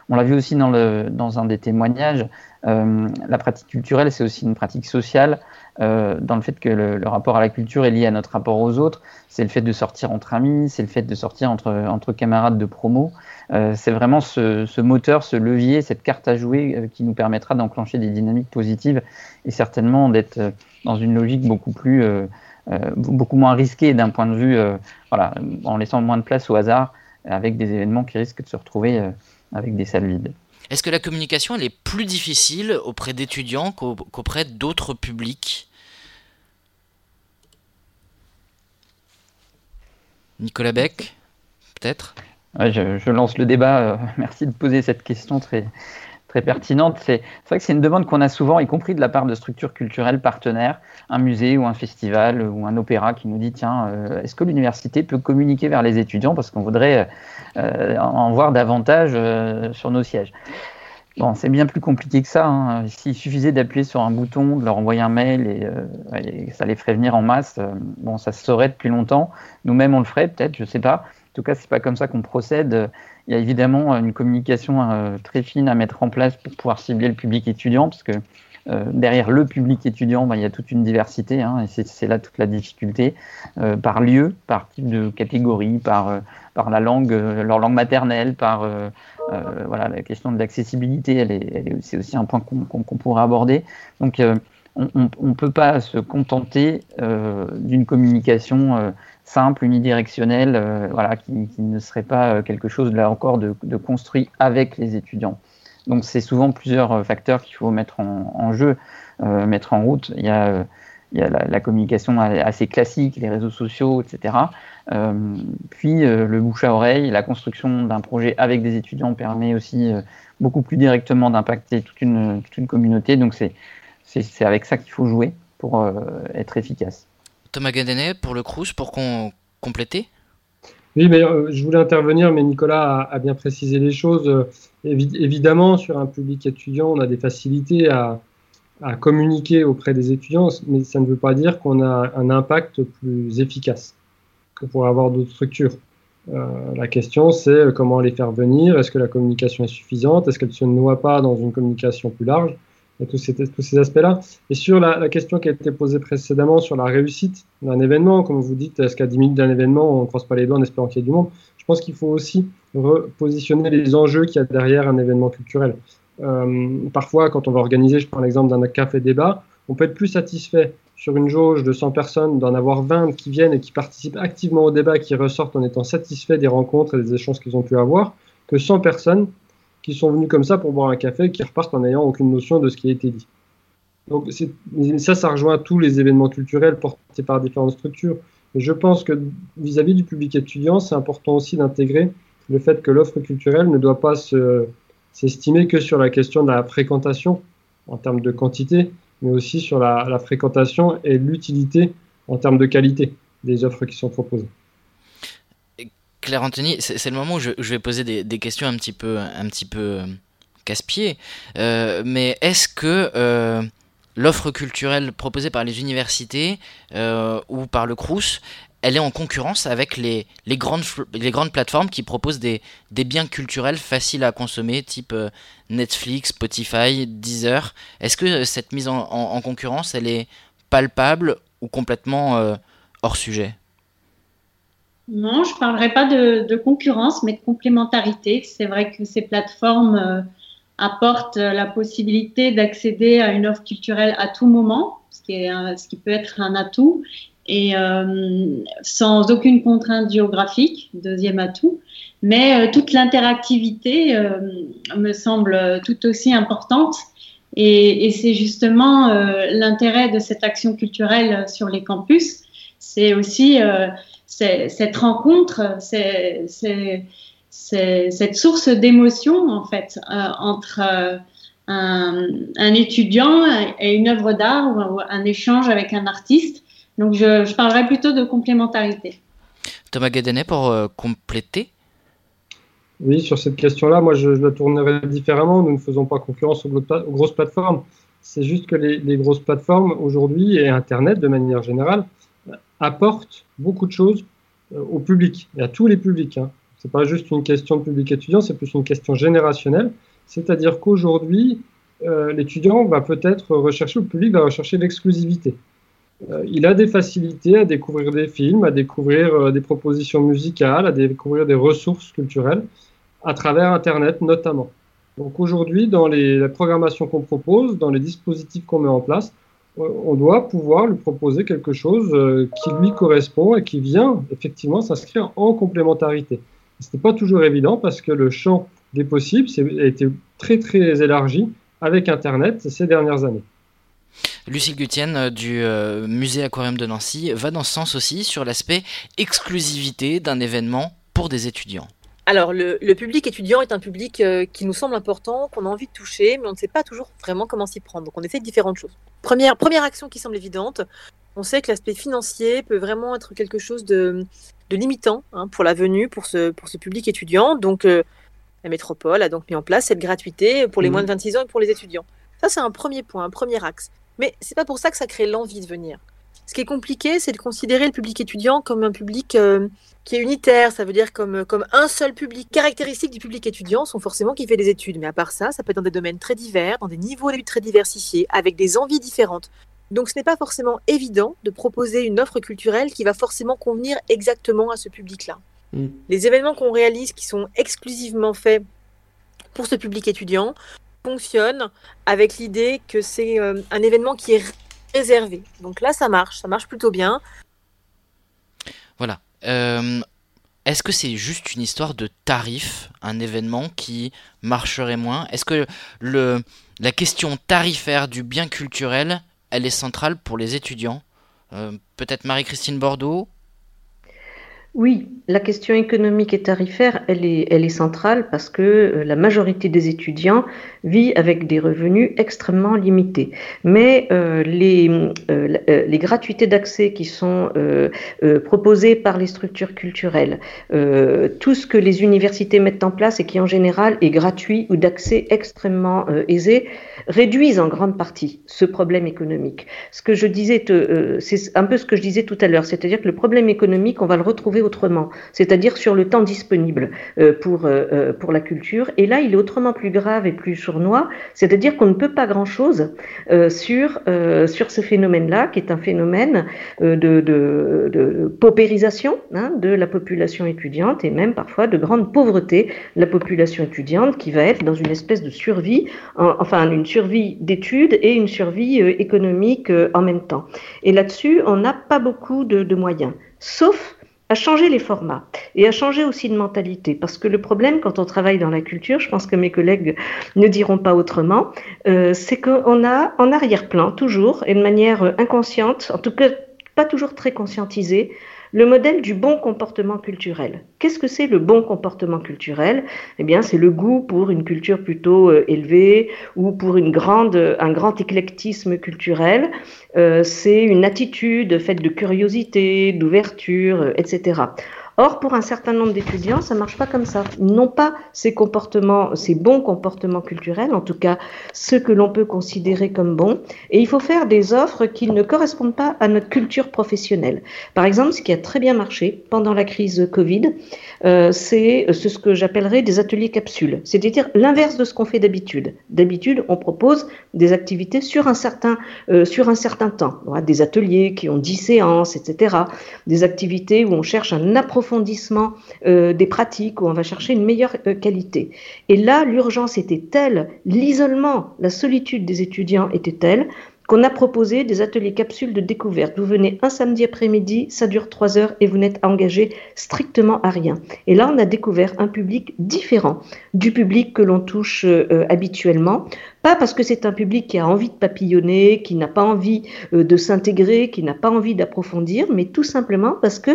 On l'a vu aussi dans, un des témoignages. Euh, la pratique culturelle, c'est aussi une pratique sociale, dans le fait que le, rapport à la culture est lié à notre rapport aux autres. C'est le fait de sortir entre amis, c'est le fait de sortir entre camarades de promo. Euh, c'est vraiment ce, moteur, ce levier, cette carte à jouer euh, qui nous permettra d'enclencher des dynamiques positives et certainement d'être euh, dans une logique beaucoup plus, beaucoup moins risquée d'un point de vue, voilà, en laissant moins de place au hasard, avec des événements qui risquent de se retrouver avec des salles vides. Est-ce que la communication est plus difficile auprès d'étudiants qu'auprès d'autres publics? Nicolas Beck, peut-être? Je, lance le débat. Euh, merci de poser cette question très, très pertinente. C'est vrai que c'est une demande qu'on a souvent, y compris de la part de structures culturelles partenaires, un musée ou un festival ou un opéra qui nous dit tiens, euh, est-ce que l'université peut communiquer vers les étudiants parce qu'on voudrait euh, en voir davantage sur nos sièges? Bon, c'est bien plus compliqué que ça. Hein. S'il suffisait d'appuyer sur un bouton, de leur envoyer un mail et, ça les ferait venir en masse, bon, ça se saurait depuis longtemps. Nous-mêmes, on le ferait peut-être, je sais pas. En tout cas, c'est pas comme ça qu'on procède. Il y a évidemment une communication euh, très fine à mettre en place pour pouvoir cibler le public étudiant, parce que euh, derrière le public étudiant, ben, il y a toute une diversité, hein, et c'est là toute la difficulté, euh, par lieu, par type de catégorie, par, par la langue, leur langue maternelle, par voilà, la question de l'accessibilité, c'est aussi un point qu'on pourrait aborder. Donc, on ne peut pas se contenter d'une communication simple, unidirectionnel, euh, voilà, qui, ne serait pas euh, quelque chose là encore de, construit avec les étudiants. Donc c'est souvent plusieurs euh, facteurs qu'il faut mettre en, jeu, mettre en route. Il y a, il y a la, communication assez classique, les réseaux sociaux, etc. puis le bouche à oreille, la construction d'un projet avec des étudiants permet aussi beaucoup plus directement d'impacter toute une, toute une communauté. Donc c'est avec ça qu'il faut jouer pour être efficace. Thomas Gadenet pour le Crous, pour qu'on compléter Oui, mais euh, je voulais intervenir, mais Nicolas a, bien précisé les choses. Euh, évidemment, sur un public étudiant, on a des facilités à, communiquer auprès des étudiants, mais ça ne veut pas dire qu'on a un impact plus efficace que pour avoir d'autres structures. Euh, la question, c'est comment les faire venir? Est-ce que la communication est suffisante? Est-ce qu'elle ne se noie pas dans une communication plus large? Tous ces, tous ces aspects-là. Et sur la, question qui a été posée précédemment sur la réussite d'un événement, comme vous dites, est-ce qu'à 10 minutes d'un événement, on ne croise pas les doigts en espérant qu'il y ait du monde? Je pense qu'il faut aussi repositionner les enjeux qu'il y a derrière un événement culturel. Euh, parfois, quand on va organiser, je prends l'exemple d'un café débat, on peut être plus satisfait sur une jauge de 100 personnes d'en avoir 20 qui viennent et qui participent activement au débat, qui ressortent en étant satisfaits des rencontres et des échanges qu'ils ont pu avoir, que 100 personnes qui sont venus comme ça pour boire un café, qui repartent en n'ayant aucune notion de ce qui a été dit. Donc ça, ça rejoint tous les événements culturels portés par différentes structures. Et je pense que vis-à-vis du public étudiant, c'est important aussi d'intégrer le fait que l'offre culturelle ne doit pas s'estimer que sur la question de la fréquentation en termes de quantité, mais aussi sur la fréquentation et l'utilité en termes de qualité des offres qui sont proposées. Claire Anthony, c'est le moment où je, vais poser des, questions un petit peu, un petit peu euh, casse-pied. Euh, mais est-ce que euh, l'offre culturelle proposée par les universités ou par le Crous, elle est en concurrence avec les, grandes, les grandes plateformes qui proposent des, des biens culturels faciles à consommer, type Netflix, Spotify, Deezer? Est-ce que cette mise en, en, concurrence, elle est palpable ou complètement hors sujet? Non, je ne parlerai pas de, concurrence, mais de complémentarité. C'est vrai que ces plateformes euh, apportent la possibilité d'accéder à une offre culturelle à tout moment, ce qui, est ce qui peut être un atout, et euh, sans aucune contrainte géographique, deuxième atout. Mais euh, toute l'interactivité me semble tout aussi importante. Et, et c'est justement l'intérêt de cette action culturelle sur les campus. C'est aussi cette rencontre, c'est cette source d'émotion en fait euh, entre euh, un, étudiant et une œuvre d'art ou, un échange avec un artiste. Donc je, parlerai plutôt de complémentarité. Thomas Guédenet pour euh, compléter. Oui, sur cette question-là, moi je, la tournerai différemment. Nous ne faisons pas concurrence aux, grosses plateformes. C'est juste que les, les grosses plateformes aujourd'hui et Internet de manière générale apporte beaucoup de choses euh, au public et à tous les publics. Hein. Ce n'est pas juste une question de public étudiant, c'est plus une question générationnelle. C'est-à-dire qu'aujourd'hui, euh, l'étudiant va peut-être rechercher, le public va rechercher l'exclusivité. Euh, il a des facilités à découvrir des films, à découvrir des propositions musicales, à découvrir des ressources culturelles à travers Internet notamment. Donc aujourd'hui, dans les, la programmation qu'on propose, dans les dispositifs qu'on met en place, on doit pouvoir lui proposer quelque chose euh, qui lui correspond et qui vient effectivement s'inscrire en complémentarité. Ce n'est pas toujours évident parce que le champ des possibles a été très très élargi avec Internet ces dernières années. Lucille Gutienne euh, du euh, musée Aquarium de Nancy va dans ce sens aussi sur l'aspect exclusivité d'un événement pour des étudiants. Alors, le, public étudiant est un public euh, qui nous semble important, qu'on a envie de toucher, mais on ne sait pas toujours vraiment comment s'y prendre. Donc, on essaie différentes choses. Première, première action qui semble évidente, on sait que l'aspect financier peut vraiment être quelque chose de, limitant hein, pour la venue, pour ce, pour ce public étudiant. Donc, euh, la métropole a donc mis en place cette gratuité pour les mmh. moins de 26 ans et pour les étudiants. Ça, c'est un premier point, un premier axe. Mais c'est pas pour ça que ça crée l'envie de venir. Ce qui est compliqué, c'est de considérer le public étudiant comme un public euh, qui est unitaire, ça veut dire comme, comme un seul public. Caractéristiques du public étudiant sont forcément qu'il fait des études, mais à part ça, ça peut être dans des domaines très divers, dans des niveaux d'études très diversifiés, avec des envies différentes. Donc ce n'est pas forcément évident de proposer une offre culturelle qui va forcément convenir exactement à ce public-là. Mm. Les événements qu'on réalise qui sont exclusivement faits pour ce public étudiant fonctionnent avec l'idée que c'est euh, un événement qui est réservé. Donc là, ça marche, ça marche plutôt bien. Voilà. Euh, est-ce que c'est juste une histoire de tarif, un événement qui marcherait moins? Est-ce que le, la question tarifaire du bien culturel, elle est centrale pour les étudiants? Euh, Peut-être Marie-Christine Bordeaux? Oui, la question économique et tarifaire, elle est, elle est centrale parce que euh, la majorité des étudiants vit avec des revenus extrêmement limités. Mais euh, les, euh, les gratuités d'accès qui sont proposées par les structures culturelles, tout ce que les universités mettent en place et qui en général est gratuit ou d'accès extrêmement aisé, réduisent en grande partie ce problème économique. Ce que je disais, c'est un peu ce que je disais tout à l'heure, c'est-à-dire que le problème économique, on va le retrouver autrement, c'est-à-dire sur le temps disponible euh, pour, euh, euh, pour la culture. Et là, il est autrement plus grave et plus sournois, c'est-à-dire qu'on ne peut pas grand-chose sur, sur ce phénomène-là, qui est un phénomène de, paupérisation hein, de la population étudiante et même parfois de grande pauvreté de la population étudiante qui va être dans une espèce de survie, enfin une survie d'études et une survie économique en même temps. Et là-dessus, on n'a pas beaucoup de moyens, sauf à changer les formats et à changer aussi de mentalité. Parce que le problème quand on travaille dans la culture, je pense que mes collègues ne diront pas autrement, euh, c'est qu'on a en arrière-plan toujours et de manière inconsciente, en tout cas pas toujours très conscientisée, le modèle du bon comportement culturel. Qu'est-ce que c'est le bon comportement culturel? Eh bien, c'est le goût pour une culture plutôt euh, élevée ou pour une un grand éclectisme culturel. Euh, c'est une attitude faite de curiosité, d'ouverture, euh, etc. Or, pour un certain nombre d'étudiants, ça marche pas comme ça. Ils n'ont pas ces comportements, ces bons comportements culturels, en tout cas ceux que l'on peut considérer comme bons. Et il faut faire des offres qui ne correspondent pas à notre culture professionnelle. Par exemple, ce qui a très bien marché pendant la crise Covid, euh, c'est ce que j'appellerais des ateliers capsules, c'est-à-dire l'inverse de ce qu'on fait d'habitude. D'habitude, on propose des activités sur un certain, euh, sur un certain temps, des ateliers qui ont 10 séances, etc. Des activités où on cherche un approfondissement approfondissement euh, des pratiques, où on va chercher une meilleure euh, qualité. Et là, l'urgence était telle, l'isolement, la solitude des étudiants était telle qu'on a proposé des ateliers capsules de découverte. Vous venez un samedi après-midi, ça dure trois heures et vous n'êtes engagé strictement à rien. Et là, on a découvert un public différent du public que l'on touche euh, habituellement. Pas parce que c'est un public qui a envie de papillonner, qui n'a pas envie de s'intégrer, qui n'a pas envie d'approfondir, mais tout simplement parce que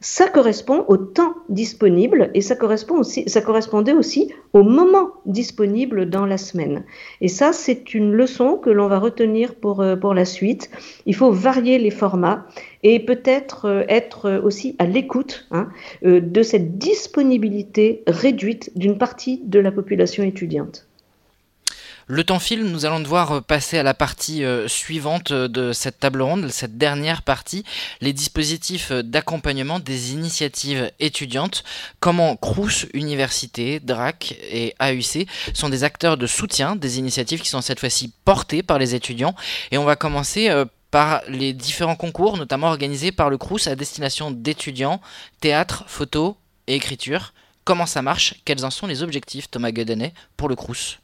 ça correspond au temps disponible et ça, correspondait aussi au moment disponible dans la semaine. Et ça, c'est une leçon que l'on va retenir pour, euh, pour la suite. Il faut varier les formats et peut-être euh, être aussi à l'écoute hein, euh, de cette disponibilité réduite d'une partie de la population étudiante. Le temps file, nous allons devoir euh, passer à la partie euh, suivante euh, de cette table ronde, cette dernière partie, les dispositifs d'accompagnement des initiatives étudiantes. Comment Crous, Université, DRAC et AUC sont des acteurs de soutien des initiatives qui sont cette fois-ci portées par les étudiants. Et on va commencer par les différents concours, notamment organisés par le Crous à destination d'étudiants, théâtre, photo et écriture. Comment ça marche? Quels en sont les objectifs, Thomas Guedenet, pour le Crous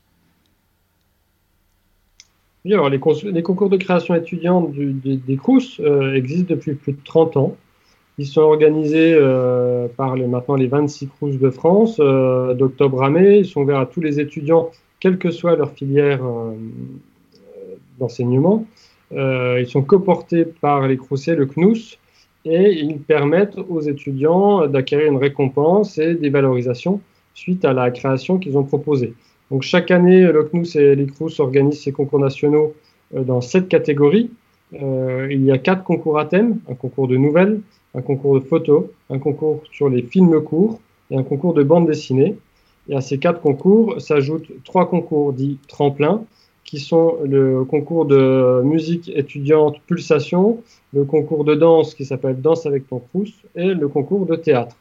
oui, alors les, concours de création étudiante des CRUS euh, existent depuis plus de 30 ans. Ils sont organisés euh, par les, maintenant les 26 CRUS de France euh, d'octobre à mai. Ils sont ouverts à tous les étudiants, quelle que soit leur filière d'enseignement. ils sont coportés par les CRUSiers, le CNUS, et ils permettent aux étudiants d'acquérir une récompense et des valorisations suite à la création qu'ils ont proposée. Donc chaque année, le CNUS et l'ICRUS organisent ces concours nationaux euh, dans sept catégories. Euh, il y a quatre concours à thème, un concours de nouvelles, un concours de photos, un concours sur les films courts et un concours de bande dessinée. Et à ces quatre concours s'ajoutent trois concours dits tremplins, qui sont le concours de musique étudiante Pulsation, le concours de danse qui s'appelle Danse avec ton Crous et le concours de théâtre.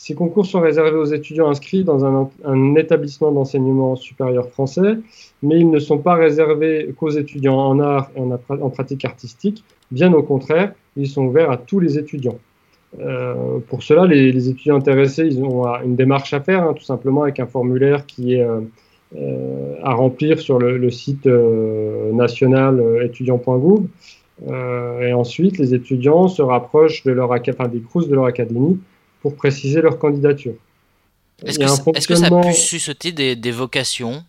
Ces concours sont réservés aux étudiants inscrits dans un, établissement d'enseignement supérieur français, mais ils ne sont pas réservés qu'aux étudiants en art et en, pratique artistique. Bien au contraire, ils sont ouverts à tous les étudiants. Euh, pour cela, les, étudiants intéressés, ont une démarche à faire, hein, tout simplement avec un formulaire qui est euh, euh, à remplir sur le, site national étudiant.gouv. et ensuite, les étudiants se rapprochent de leur, enfin, des CRUS de leur académie pour préciser leur candidature. Est-ce que, ça a pu susciter des, vocations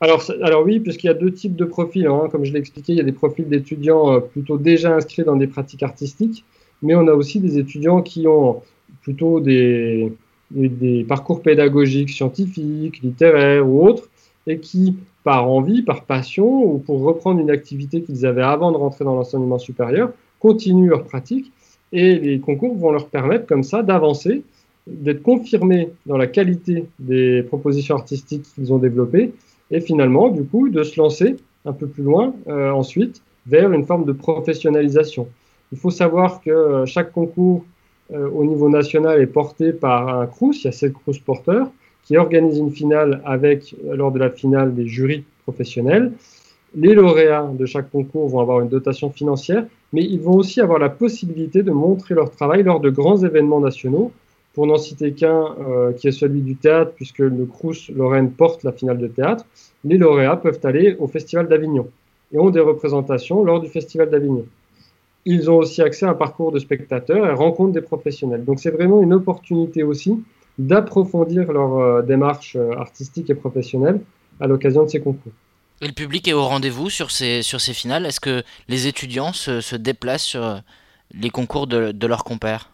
alors, alors oui, puisqu'il y a deux types de profils. Hein. Comme je l'ai expliqué, il y a des profils d'étudiants euh, plutôt déjà inscrits dans des pratiques artistiques, mais on a aussi des étudiants qui ont plutôt des, des, parcours pédagogiques, scientifiques, littéraires ou autres, et qui, par envie, par passion, ou pour reprendre une activité qu'ils avaient avant de rentrer dans l'enseignement supérieur, continuent leur pratique et les concours vont leur permettre comme ça d'avancer, d'être confirmés dans la qualité des propositions artistiques qu'ils ont développées et finalement, du coup, de se lancer un peu plus loin euh, ensuite vers une forme de professionnalisation. Il faut savoir que euh, chaque concours euh, au niveau national est porté par un CRUS, il y a sept CRUS porteurs qui organisent une finale avec, lors de la finale, des jurys professionnels. Les lauréats de chaque concours vont avoir une dotation financière mais ils vont aussi avoir la possibilité de montrer leur travail lors de grands événements nationaux. Pour n'en citer qu'un, euh, qui est celui du théâtre, puisque le Crous Lorraine porte la finale de théâtre, les lauréats peuvent aller au Festival d'Avignon et ont des représentations lors du Festival d'Avignon. Ils ont aussi accès à un parcours de spectateurs et rencontrent des professionnels. Donc c'est vraiment une opportunité aussi d'approfondir leur euh, démarche euh, artistique et professionnelle à l'occasion de ces concours. Et le public est au rendez-vous sur ces, sur ces finales Est-ce que les étudiants se, déplacent sur les concours de, de leurs compères?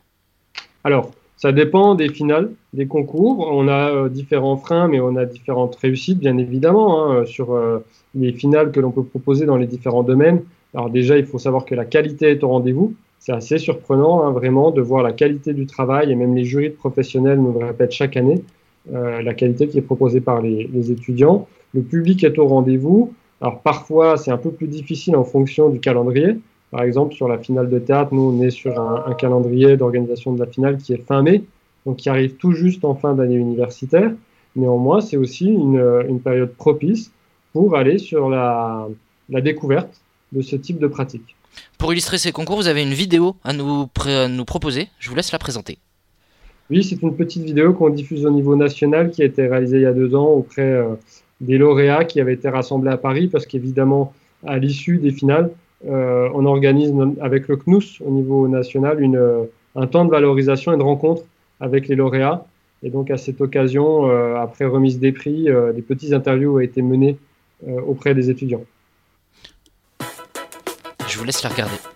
Alors, ça dépend des finales, des concours. On a euh, différents freins, mais on a différentes réussites, bien évidemment, hein, sur euh, les finales que l'on peut proposer dans les différents domaines. Alors déjà, il faut savoir que la qualité est au rendez-vous. C'est assez surprenant, hein, vraiment, de voir la qualité du travail, et même les jurys professionnels nous le répètent chaque année, euh, la qualité qui est proposée par les étudiants. Le public est au rendez-vous. Alors parfois, c'est un peu plus difficile en fonction du calendrier. Par exemple, sur la finale de théâtre, nous, on est sur un, calendrier d'organisation de la finale qui est fin mai, donc qui arrive tout juste en fin d'année universitaire. Néanmoins, c'est aussi une, période propice pour aller sur la, découverte de ce type de pratique. Pour illustrer ces concours, vous avez une vidéo à nous, nous proposer. Je vous laisse la présenter. Oui, c'est une petite vidéo qu'on diffuse au niveau national qui a été réalisée il y a deux ans auprès euh, des lauréats qui avaient été rassemblés à Paris parce qu'évidemment, à l'issue des finales, euh, on organise avec le CNUS au niveau national une, euh, un temps de valorisation et de rencontre avec les lauréats. Et donc à cette occasion, euh, après remise des prix, des petites interviews ont été menées auprès des étudiants. Je vous laisse la regarder.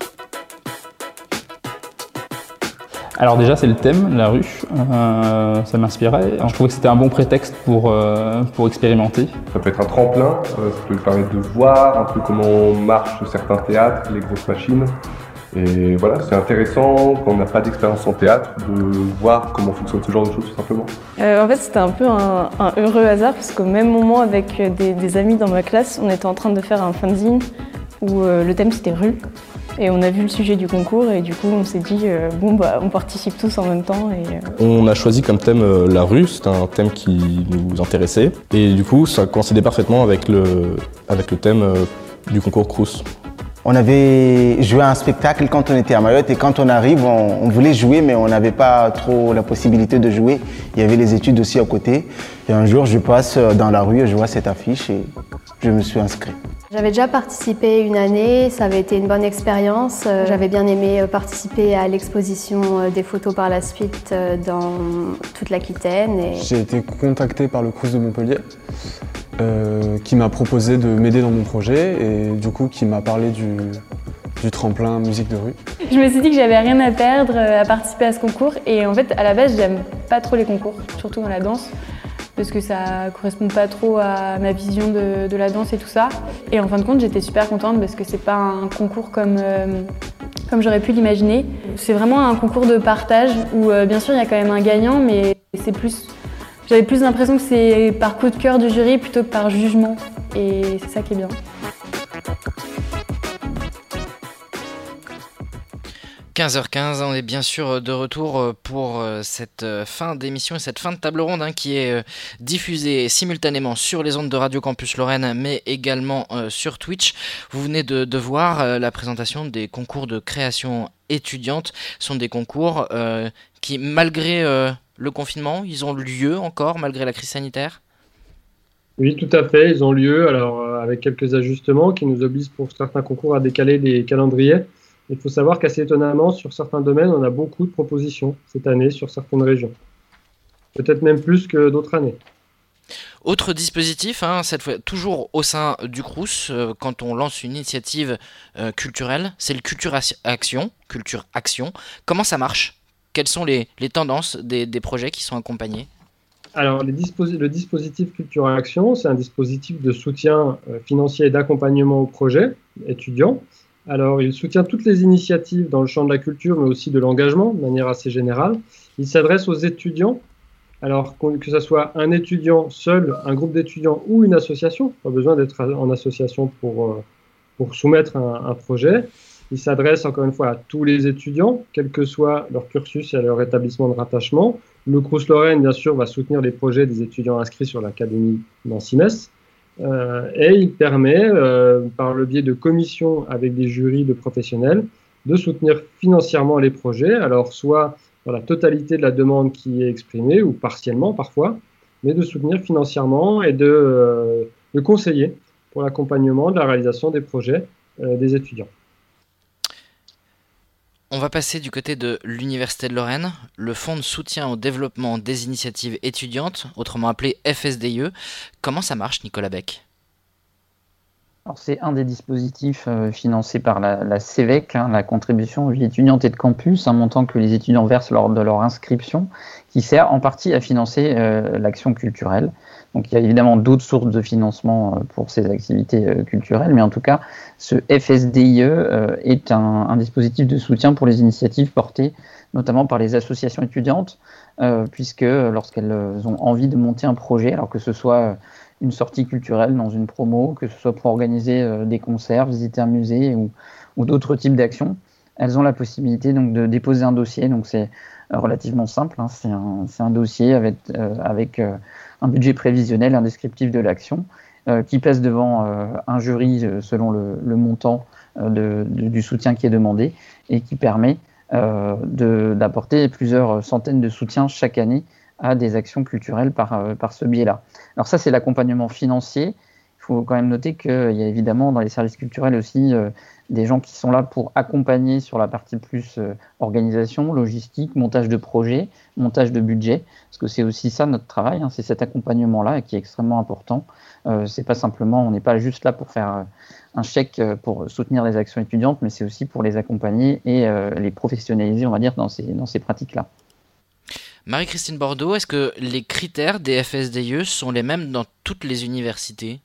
Alors déjà c'est le thème, la rue, euh, ça m'inspirait. Je trouvais que c'était un bon prétexte pour, euh, pour expérimenter. Ça peut être un tremplin, euh, ça peut permettre de voir un peu comment marchent certains théâtres, les grosses machines. Et voilà, c'est intéressant quand on n'a pas d'expérience en théâtre de voir comment fonctionne ce genre de choses tout simplement. en fait c'était un peu un, heureux hasard parce qu'au même moment avec des, des, amis dans ma classe, on était en train de faire un fanzine où le thème c'était rue. Et on a vu le sujet du concours et du coup on s'est dit euh, bon bah on participe tous en même temps. Et, euh, On a choisi comme thème euh, la rue, c'est un thème qui nous intéressait et du coup ça coïncidait parfaitement avec le, avec le thème du concours Crous. On avait joué un spectacle quand on était à Mayotte et quand on arrive, on, voulait jouer mais on n'avait pas trop la possibilité de jouer. Il y avait les études aussi à côté. Et un jour, je passe dans la rue et je vois cette affiche et je me suis inscrit. J'avais déjà participé une année, ça avait été une bonne expérience. Euh, j'avais bien aimé euh, participer à l'exposition euh, des photos par la suite dans toute l'Aquitaine. J'ai été contacté par le Crous de Montpellier qui m'a proposé de m'aider dans mon projet et du coup qui m'a parlé du, du tremplin musique de rue. je me suis dit que j'avais rien à perdre à participer à ce concours. Et en fait, à la base, j'aime pas trop les concours, surtout dans la danse parce que ça correspond pas trop à ma vision de, la danse et tout ça. Et en fin de compte, j'étais super contente parce que c'est pas un concours comme, euh, comme j'aurais pu l'imaginer. C'est vraiment un concours de partage où, euh, bien sûr, il y a quand même un gagnant, mais c'est plus. J'avais plus l'impression que c'est par coup de cœur du jury plutôt que par jugement. Et c'est ça qui est bien. 15h15, on est bien sûr de retour euh, pour euh, cette euh, fin d'émission et cette fin de table ronde hein, qui est diffusée simultanément sur les ondes de Radio Campus Lorraine mais également sur Twitch. Vous venez de, voir la présentation des concours de création étudiante. Ce sont des concours qui, malgré le confinement, ils ont lieu encore malgré la crise sanitaire? Oui, tout à fait, ils ont lieu, alors avec quelques ajustements qui nous obligent pour certains concours à décaler les calendriers. Il faut savoir qu'assez étonnamment, sur certains domaines, on a beaucoup de propositions cette année sur certaines régions. Peut-être même plus que d'autres années. Autre dispositif, hein, cette fois toujours au sein du CRUS, euh, quand on lance une initiative euh, culturelle, c'est le Culture Action. Culture Action. Comment ça marche? Quelles sont les, tendances des, projets qui sont accompagnés alors, le dispositif Culture Action, c'est un dispositif de soutien euh, financier et d'accompagnement aux projets étudiants alors, il soutient toutes les initiatives dans le champ de la culture, mais aussi de l'engagement, de manière assez générale. Il s'adresse aux étudiants, alors que ce soit un étudiant seul, un groupe d'étudiants ou une association, pas besoin d'être en association pour, euh, pour soumettre un, projet. Il s'adresse encore une fois à tous les étudiants, quel que soit leur cursus et leur établissement de rattachement. Le Crous Lorraine, bien sûr, va soutenir les projets des étudiants inscrits sur l'Académie Nancy-Metz. Euh, et il permet, euh, par le biais de commissions avec des jurys de professionnels, de soutenir financièrement les projets, alors soit dans la totalité de la demande qui est exprimée, ou partiellement parfois, mais de soutenir financièrement et de, euh, de conseiller pour l'accompagnement de la réalisation des projets des étudiants. On va passer du côté de l'Université de Lorraine, le Fonds de soutien au développement des initiatives étudiantes, autrement appelé FSDIE. Comment ça marche, Nicolas Beck? C'est un des dispositifs euh, financés par la, CEVEC, hein, la contribution étudiante et de campus, un montant que les étudiants versent lors de leur inscription, qui sert en partie à financer euh, l'action culturelle. Donc il y a évidemment d'autres sources de financement euh, pour ces activités euh, culturelles, mais en tout cas, ce FSDIE euh, est un, dispositif de soutien pour les initiatives portées notamment par les associations étudiantes, puisque lorsqu'elles ont envie de monter un projet, alors que ce soit une sortie culturelle dans une promo, que ce soit pour organiser des concerts, visiter un musée ou, d'autres types d'actions, elles ont la possibilité donc de déposer un dossier. Donc c'est relativement simple, hein. c'est un, dossier avec, avec un budget prévisionnel, un descriptif de l'action, euh, qui passe devant euh, un jury euh, selon le, montant du soutien qui est demandé et qui permet d'apporter plusieurs centaines de soutiens chaque année à des actions culturelles par ce biais-là. Alors ça, c'est l'accompagnement financier. Il faut quand même noter qu'il y a évidemment dans les services culturels aussi des gens qui sont là pour accompagner sur la partie plus euh, organisation, logistique, montage de projet, montage de budget, parce que c'est aussi ça notre travail, hein, c'est cet accompagnement-là qui est extrêmement important. Euh, c'est pas simplement, on n'est pas juste là pour faire euh, un chèque euh, pour soutenir les actions étudiantes, mais c'est aussi pour les accompagner et les professionnaliser, on va dire, dans ces, dans ces pratiques-là. Marie-Christine Bordeaux, est-ce que les critères des FSDIE sont les mêmes dans toutes les universités?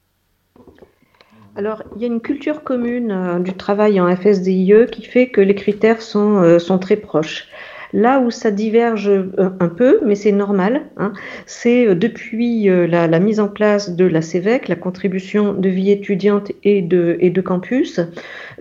Alors, il y a une culture commune euh, du travail en FSDIE qui fait que les critères sont, euh, sont très proches. Là où ça diverge euh, un peu, mais c'est normal, hein, c'est depuis la, la, mise en place de la CEVEC, la contribution de vie étudiante et de, et de campus,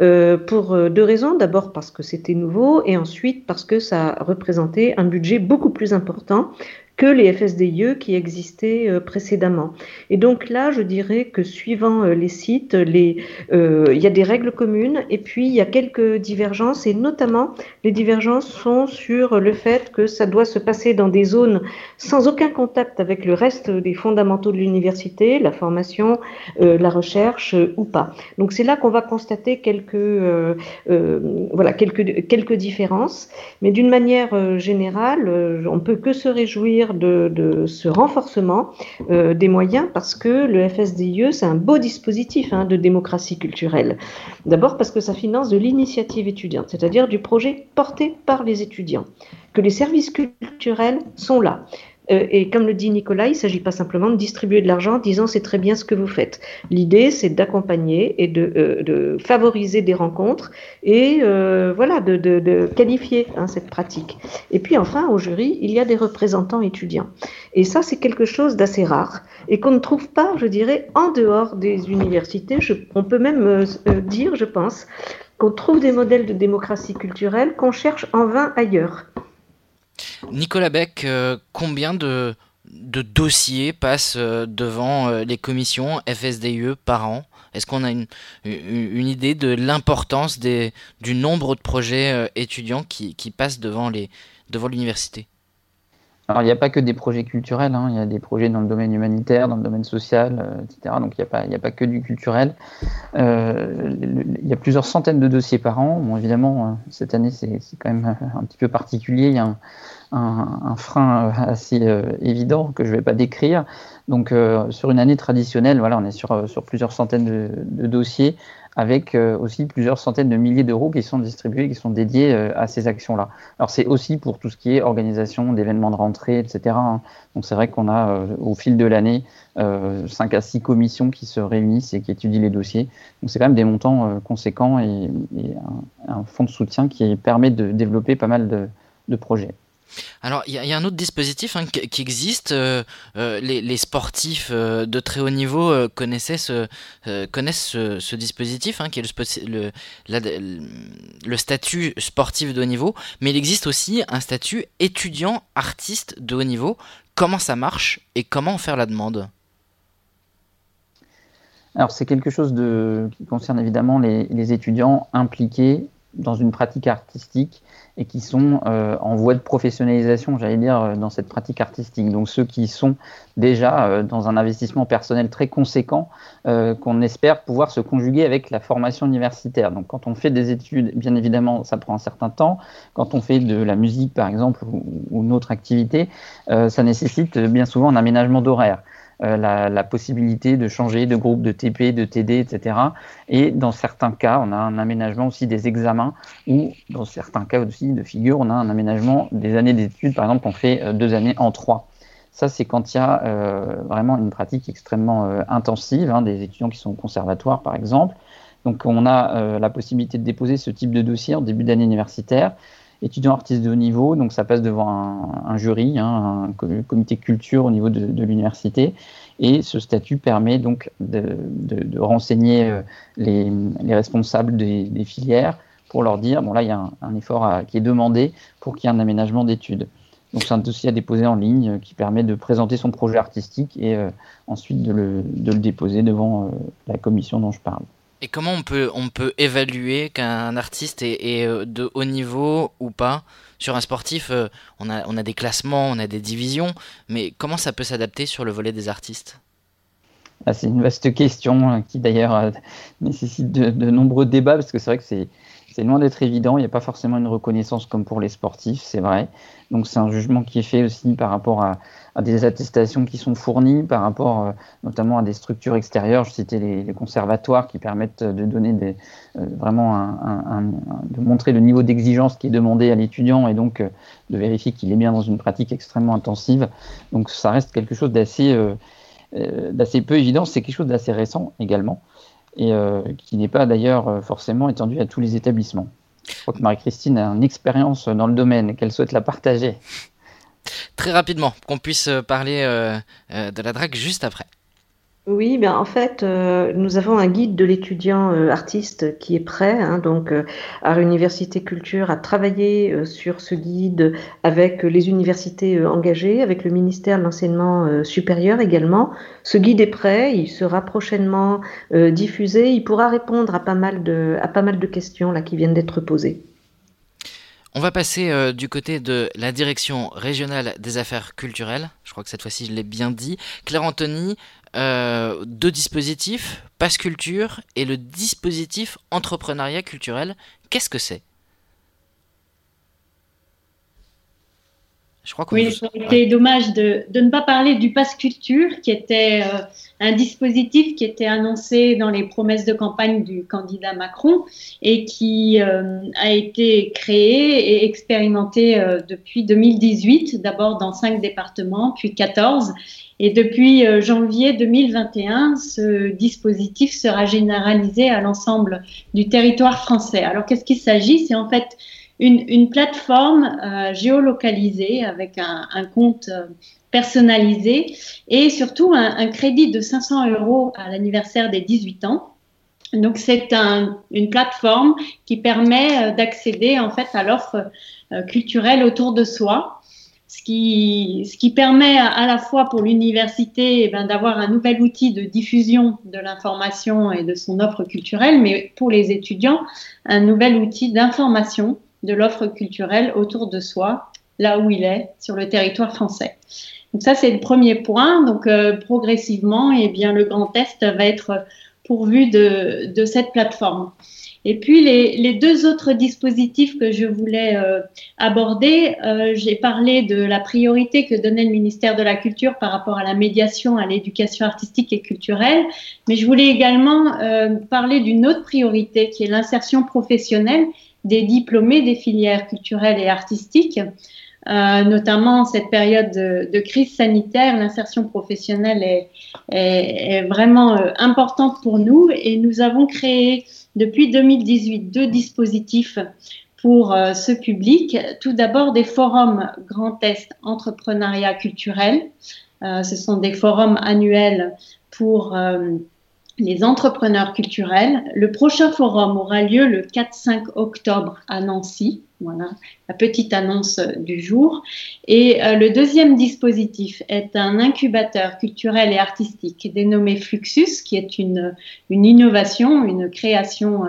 euh, pour deux raisons. D'abord parce que c'était nouveau et ensuite parce que ça représentait un budget beaucoup plus important que les FSDIE qui existaient euh, précédemment. Et donc là, je dirais que suivant euh, les sites, euh, il y a des règles communes et puis il y a quelques divergences et notamment les divergences sont sur le fait que ça doit se passer dans des zones sans aucun contact avec le reste des fondamentaux de l'université, la formation, la recherche ou pas. Donc c'est là qu'on va constater quelques, voilà, quelques, quelques différences, mais d'une manière générale, on peut que se réjouir de, ce renforcement euh, des moyens parce que le FSDIE, c'est un beau dispositif hein, de démocratie culturelle. D'abord parce que ça finance de l'initiative étudiante, c'est-à-dire du projet porté par les étudiants, que les services culturels sont là. Euh, et comme le dit Nicolas, il ne s'agit pas simplement de distribuer de l'argent en disant c'est très bien ce que vous faites. L'idée, c'est d'accompagner et de, euh, favoriser des rencontres et euh, voilà, de, qualifier hein, cette pratique. Et puis enfin, au jury, il y a des représentants étudiants. Et ça, c'est quelque chose d'assez rare et qu'on ne trouve pas, je dirais, en dehors des universités. on peut même dire, je pense, qu'on trouve des modèles de démocratie culturelle qu'on cherche en vain ailleurs. Nicolas Beck, euh, combien de, dossiers passent euh, devant euh, les commissions FSDIE par an? Est-ce qu'on a une, idée de l'importance du nombre de projets étudiants qui, passent devant l'université? Alors, il n'y a pas que des projets culturels, hein. il y a des projets dans le domaine humanitaire, dans le domaine social, euh, etc. Donc, il n'y a, pas, a pas que du culturel. Euh, il y a plusieurs centaines de dossiers par an. Bon, évidemment, euh, cette année, c'est quand même un petit peu particulier. Il y a un, frein assez évident que je ne vais pas décrire. Donc, sur une année traditionnelle, voilà, on est sur, sur plusieurs centaines de, dossiers avec euh, aussi plusieurs centaines de milliers d'euros qui sont distribués, qui sont dédiés euh, à ces actions-là. Alors c'est aussi pour tout ce qui est organisation d'événements de rentrée, etc. Hein. Donc c'est vrai qu'on a euh, au fil de l'année 5 à 6 commissions qui se réunissent et qui étudient les dossiers. Donc c'est quand même des montants conséquents et, un, fonds de soutien qui permet de développer pas mal de projets. Alors, il y, a un autre dispositif hein, qui, existe. Euh, euh, les, sportifs euh, de très haut niveau connaissent ce, dispositif, hein, qui est le, statut sportif de haut niveau. Mais il existe aussi un statut étudiant artiste de haut niveau. Comment ça marche et comment faire la demande? Alors c'est quelque chose qui concerne évidemment les étudiants impliqués dans une pratique artistique et qui sont euh, en voie de professionnalisation, j'allais dire, euh, dans cette pratique artistique. Donc ceux qui sont déjà euh, dans un investissement personnel très conséquent, qu'on espère pouvoir se conjuguer avec la formation universitaire. Donc quand on fait des études, bien évidemment, ça prend un certain temps. Quand on fait de la musique, par exemple, ou, ou une autre activité, ça nécessite bien souvent un aménagement d'horaire. Euh, la, possibilité de changer de groupe de TP, de TD, etc. Et dans certains cas, on a un aménagement aussi des examens ou dans certains cas aussi de figure, on a un aménagement des années d'études. Par exemple, on fait euh, deux années en trois. Ça, c'est quand il y a euh, vraiment une pratique extrêmement intensive, hein, des étudiants qui sont au conservatoire, par exemple. Donc, on a la possibilité de déposer ce type de dossier en début d'année universitaire étudiants artistes de haut niveau, donc ça passe devant un, jury, hein, un comité culture au niveau de, l'université, et ce statut permet donc de, renseigner euh, les, responsables des, filières pour leur dire, bon là il y a un, effort qui est demandé pour qu'il y ait un aménagement d'études. Donc c'est un dossier à déposer en ligne euh, qui permet de présenter son projet artistique et euh, ensuite de le, déposer devant la commission dont je parle. Et comment on peut, on peut évaluer qu'un artiste est, euh, de haut niveau ou pas Sur un sportif, euh, on a, on a des classements, on a des divisions, mais comment ça peut s'adapter sur le volet des artistes? Ah, C'est une vaste question hein, qui d'ailleurs euh, nécessite de, nombreux débats parce que c'est vrai que c'est, c'est loin d'être évident. Il n'y a pas forcément une reconnaissance comme pour les sportifs, c'est vrai. Donc c'est un jugement qui est fait aussi par rapport à, des attestations qui sont fournies par rapport euh, notamment à des structures extérieures. Je citais les, conservatoires qui permettent de donner des, euh, vraiment de montrer le niveau d'exigence qui est demandé à l'étudiant et donc euh, de vérifier qu'il est bien dans une pratique extrêmement intensive. Donc ça reste quelque chose d'assez peu évident. C'est quelque chose d'assez récent également et qui n'est pas d'ailleurs forcément étendu à tous les établissements. Je crois que Marie-Christine a une expérience dans le domaine qu'elle souhaite la partager. Très rapidement, qu'on puisse euh, parler euh, euh, de la drague juste après. Oui, bien en fait, nous avons un guide de l'étudiant artiste qui est prêt. Hein, donc, à l'Université Culture a travaillé sur ce guide avec les universités engagées, avec le ministère de l'enseignement supérieur également. Ce guide est prêt, il sera prochainement diffusé. Il pourra répondre à pas mal de, à pas mal de questions là qui viennent d'être posées. On va passer euh, du côté de la direction régionale des affaires culturelles. Je crois que cette fois-ci je l'ai bien dit. Claire Anthony, euh, deux dispositifs, Passe Culture et le dispositif entrepreneuriat culturel. Qu'est-ce que c'est? Je crois oui, été dommage de, de, ne pas parler du Pass Culture, qui était euh, un dispositif qui était annoncé dans les promesses de campagne du candidat Macron et qui euh, a été créé et expérimenté euh, depuis 2018, d'abord dans cinq départements, puis 14. Et depuis janvier 2021, ce dispositif sera généralisé à l'ensemble du territoire français. Alors, qu'est-ce qu'il s'agit? C'est en fait une, plateforme euh, géolocalisée avec un, compte euh, personnalisé et surtout un, crédit de 500 euros à l'anniversaire des 18 ans. Donc c'est une plateforme qui permet euh, d'accéder en fait à l'offre culturelle autour de soi, ce qui, ce qui permet à, la fois pour l'université eh ben, d'avoir un nouvel outil de diffusion de l'information et de son offre culturelle, mais pour les étudiants un nouvel outil d'information de l'offre culturelle autour de soi, là où il est, sur le territoire français. Donc ça, c'est le premier point. Donc euh, progressivement, eh bien, le Grand Est va être pourvu de, de cette plateforme. Et puis les, les, deux autres dispositifs que je voulais euh, aborder, euh, j'ai parlé de la priorité que donnait le ministère de la Culture par rapport à la médiation, à l'éducation artistique et culturelle, mais je voulais également parler d'une autre priorité qui est l'insertion professionnelle des diplômés des filières culturelles et artistiques. Euh, notamment en cette période de, crise sanitaire, l'insertion professionnelle est, vraiment euh, importante pour nous et nous avons créé depuis 2018 deux dispositifs pour euh, ce public. Tout d'abord des forums Grand Est entrepreneuriat culturel. ce sont des forums annuels pour les entrepreneurs culturels. Le prochain forum aura lieu le 4-5 octobre à Nancy. Voilà la petite annonce du jour. Et euh, le deuxième dispositif est un incubateur culturel et artistique dénommé Fluxus, qui est une, une innovation, une création euh,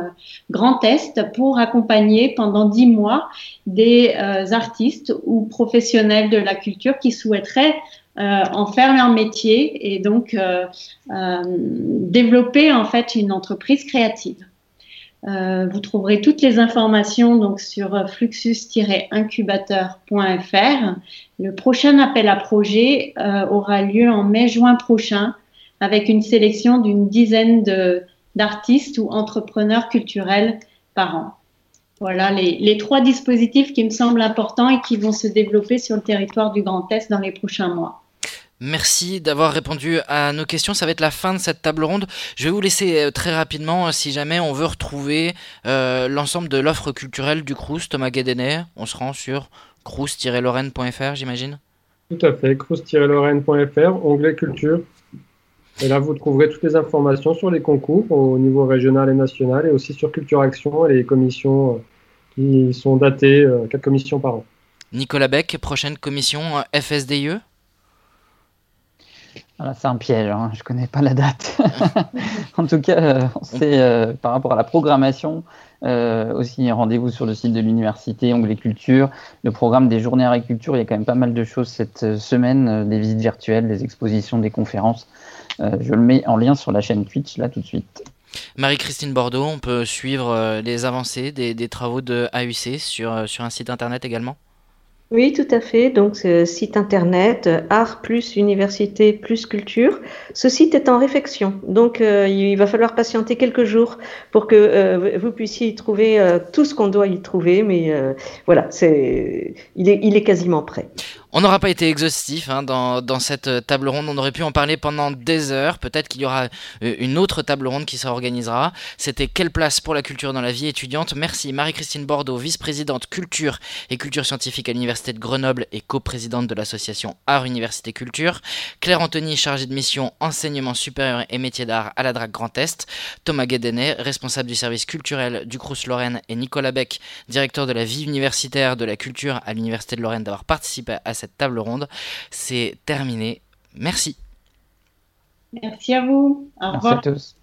Grand Est pour accompagner pendant dix mois des euh, artistes ou professionnels de la culture qui souhaiteraient en faire leur métier et donc euh, euh, développer en fait une entreprise créative. vous trouverez toutes les informations donc sur fluxus-incubateur.fr. Le prochain appel à projet aura lieu en mai-juin prochain avec une sélection d'une dizaine d'artistes ou entrepreneurs culturels par an. Voilà les, les, trois dispositifs qui me semblent importants et qui vont se développer sur le territoire du Grand Est dans les prochains mois. Merci d'avoir répondu à nos questions. Ça va être la fin de cette table ronde. Je vais vous laisser euh, très rapidement, euh, si jamais on veut retrouver euh, l'ensemble de l'offre culturelle du Crous, Thomas Guédenet, on se rend sur crous-lorraine.fr, j'imagine Tout à fait, crous-lorraine.fr, onglet culture. Et là, vous trouverez toutes les informations sur les concours au niveau régional et national, et aussi sur Culture Action et les commissions qui sont datées, quatre commissions par an. Nicolas Beck, prochaine commission FSDIE c'est un piège, hein. je ne connais pas la date. en tout cas, euh, c'est euh, par rapport à la programmation, euh, aussi rendez-vous sur le site de l'université, onglet culture, le programme des journées agriculture, il y a quand même pas mal de choses cette semaine, des visites virtuelles, des expositions, des conférences. je le mets en lien sur la chaîne Twitch là tout de suite. Marie-Christine Bordeaux, on peut suivre les avancées des, travaux de AUC sur, sur un site internet également? Oui, tout à fait. Donc, site internet art plus université plus culture. Ce site est en réflexion. Donc, euh, il va falloir patienter quelques jours pour que euh, vous puissiez y trouver euh, tout ce qu'on doit y trouver. Mais voilà, c'est, il est, il est quasiment prêt. On n'aura pas été exhaustif hein, dans, cette euh, table ronde, on aurait pu en parler pendant des heures, peut-être qu'il y aura euh, une autre table ronde qui s'organisera. C'était Quelle place pour la culture dans la vie étudiante? Merci Marie-Christine Bordeaux, vice-présidente culture et culture scientifique à l'Université de Grenoble et coprésidente de l'association Art Université Culture. Claire Anthony, chargée de mission enseignement supérieur et métiers d'art à la DRAC Grand Est. Thomas Guédenet, responsable du service culturel du Crous Lorraine et Nicolas Beck, directeur de la vie universitaire de la culture à l'Université de Lorraine d'avoir participé à cette table ronde. C'est terminé. Merci. Merci à vous. Au revoir. Merci à tous.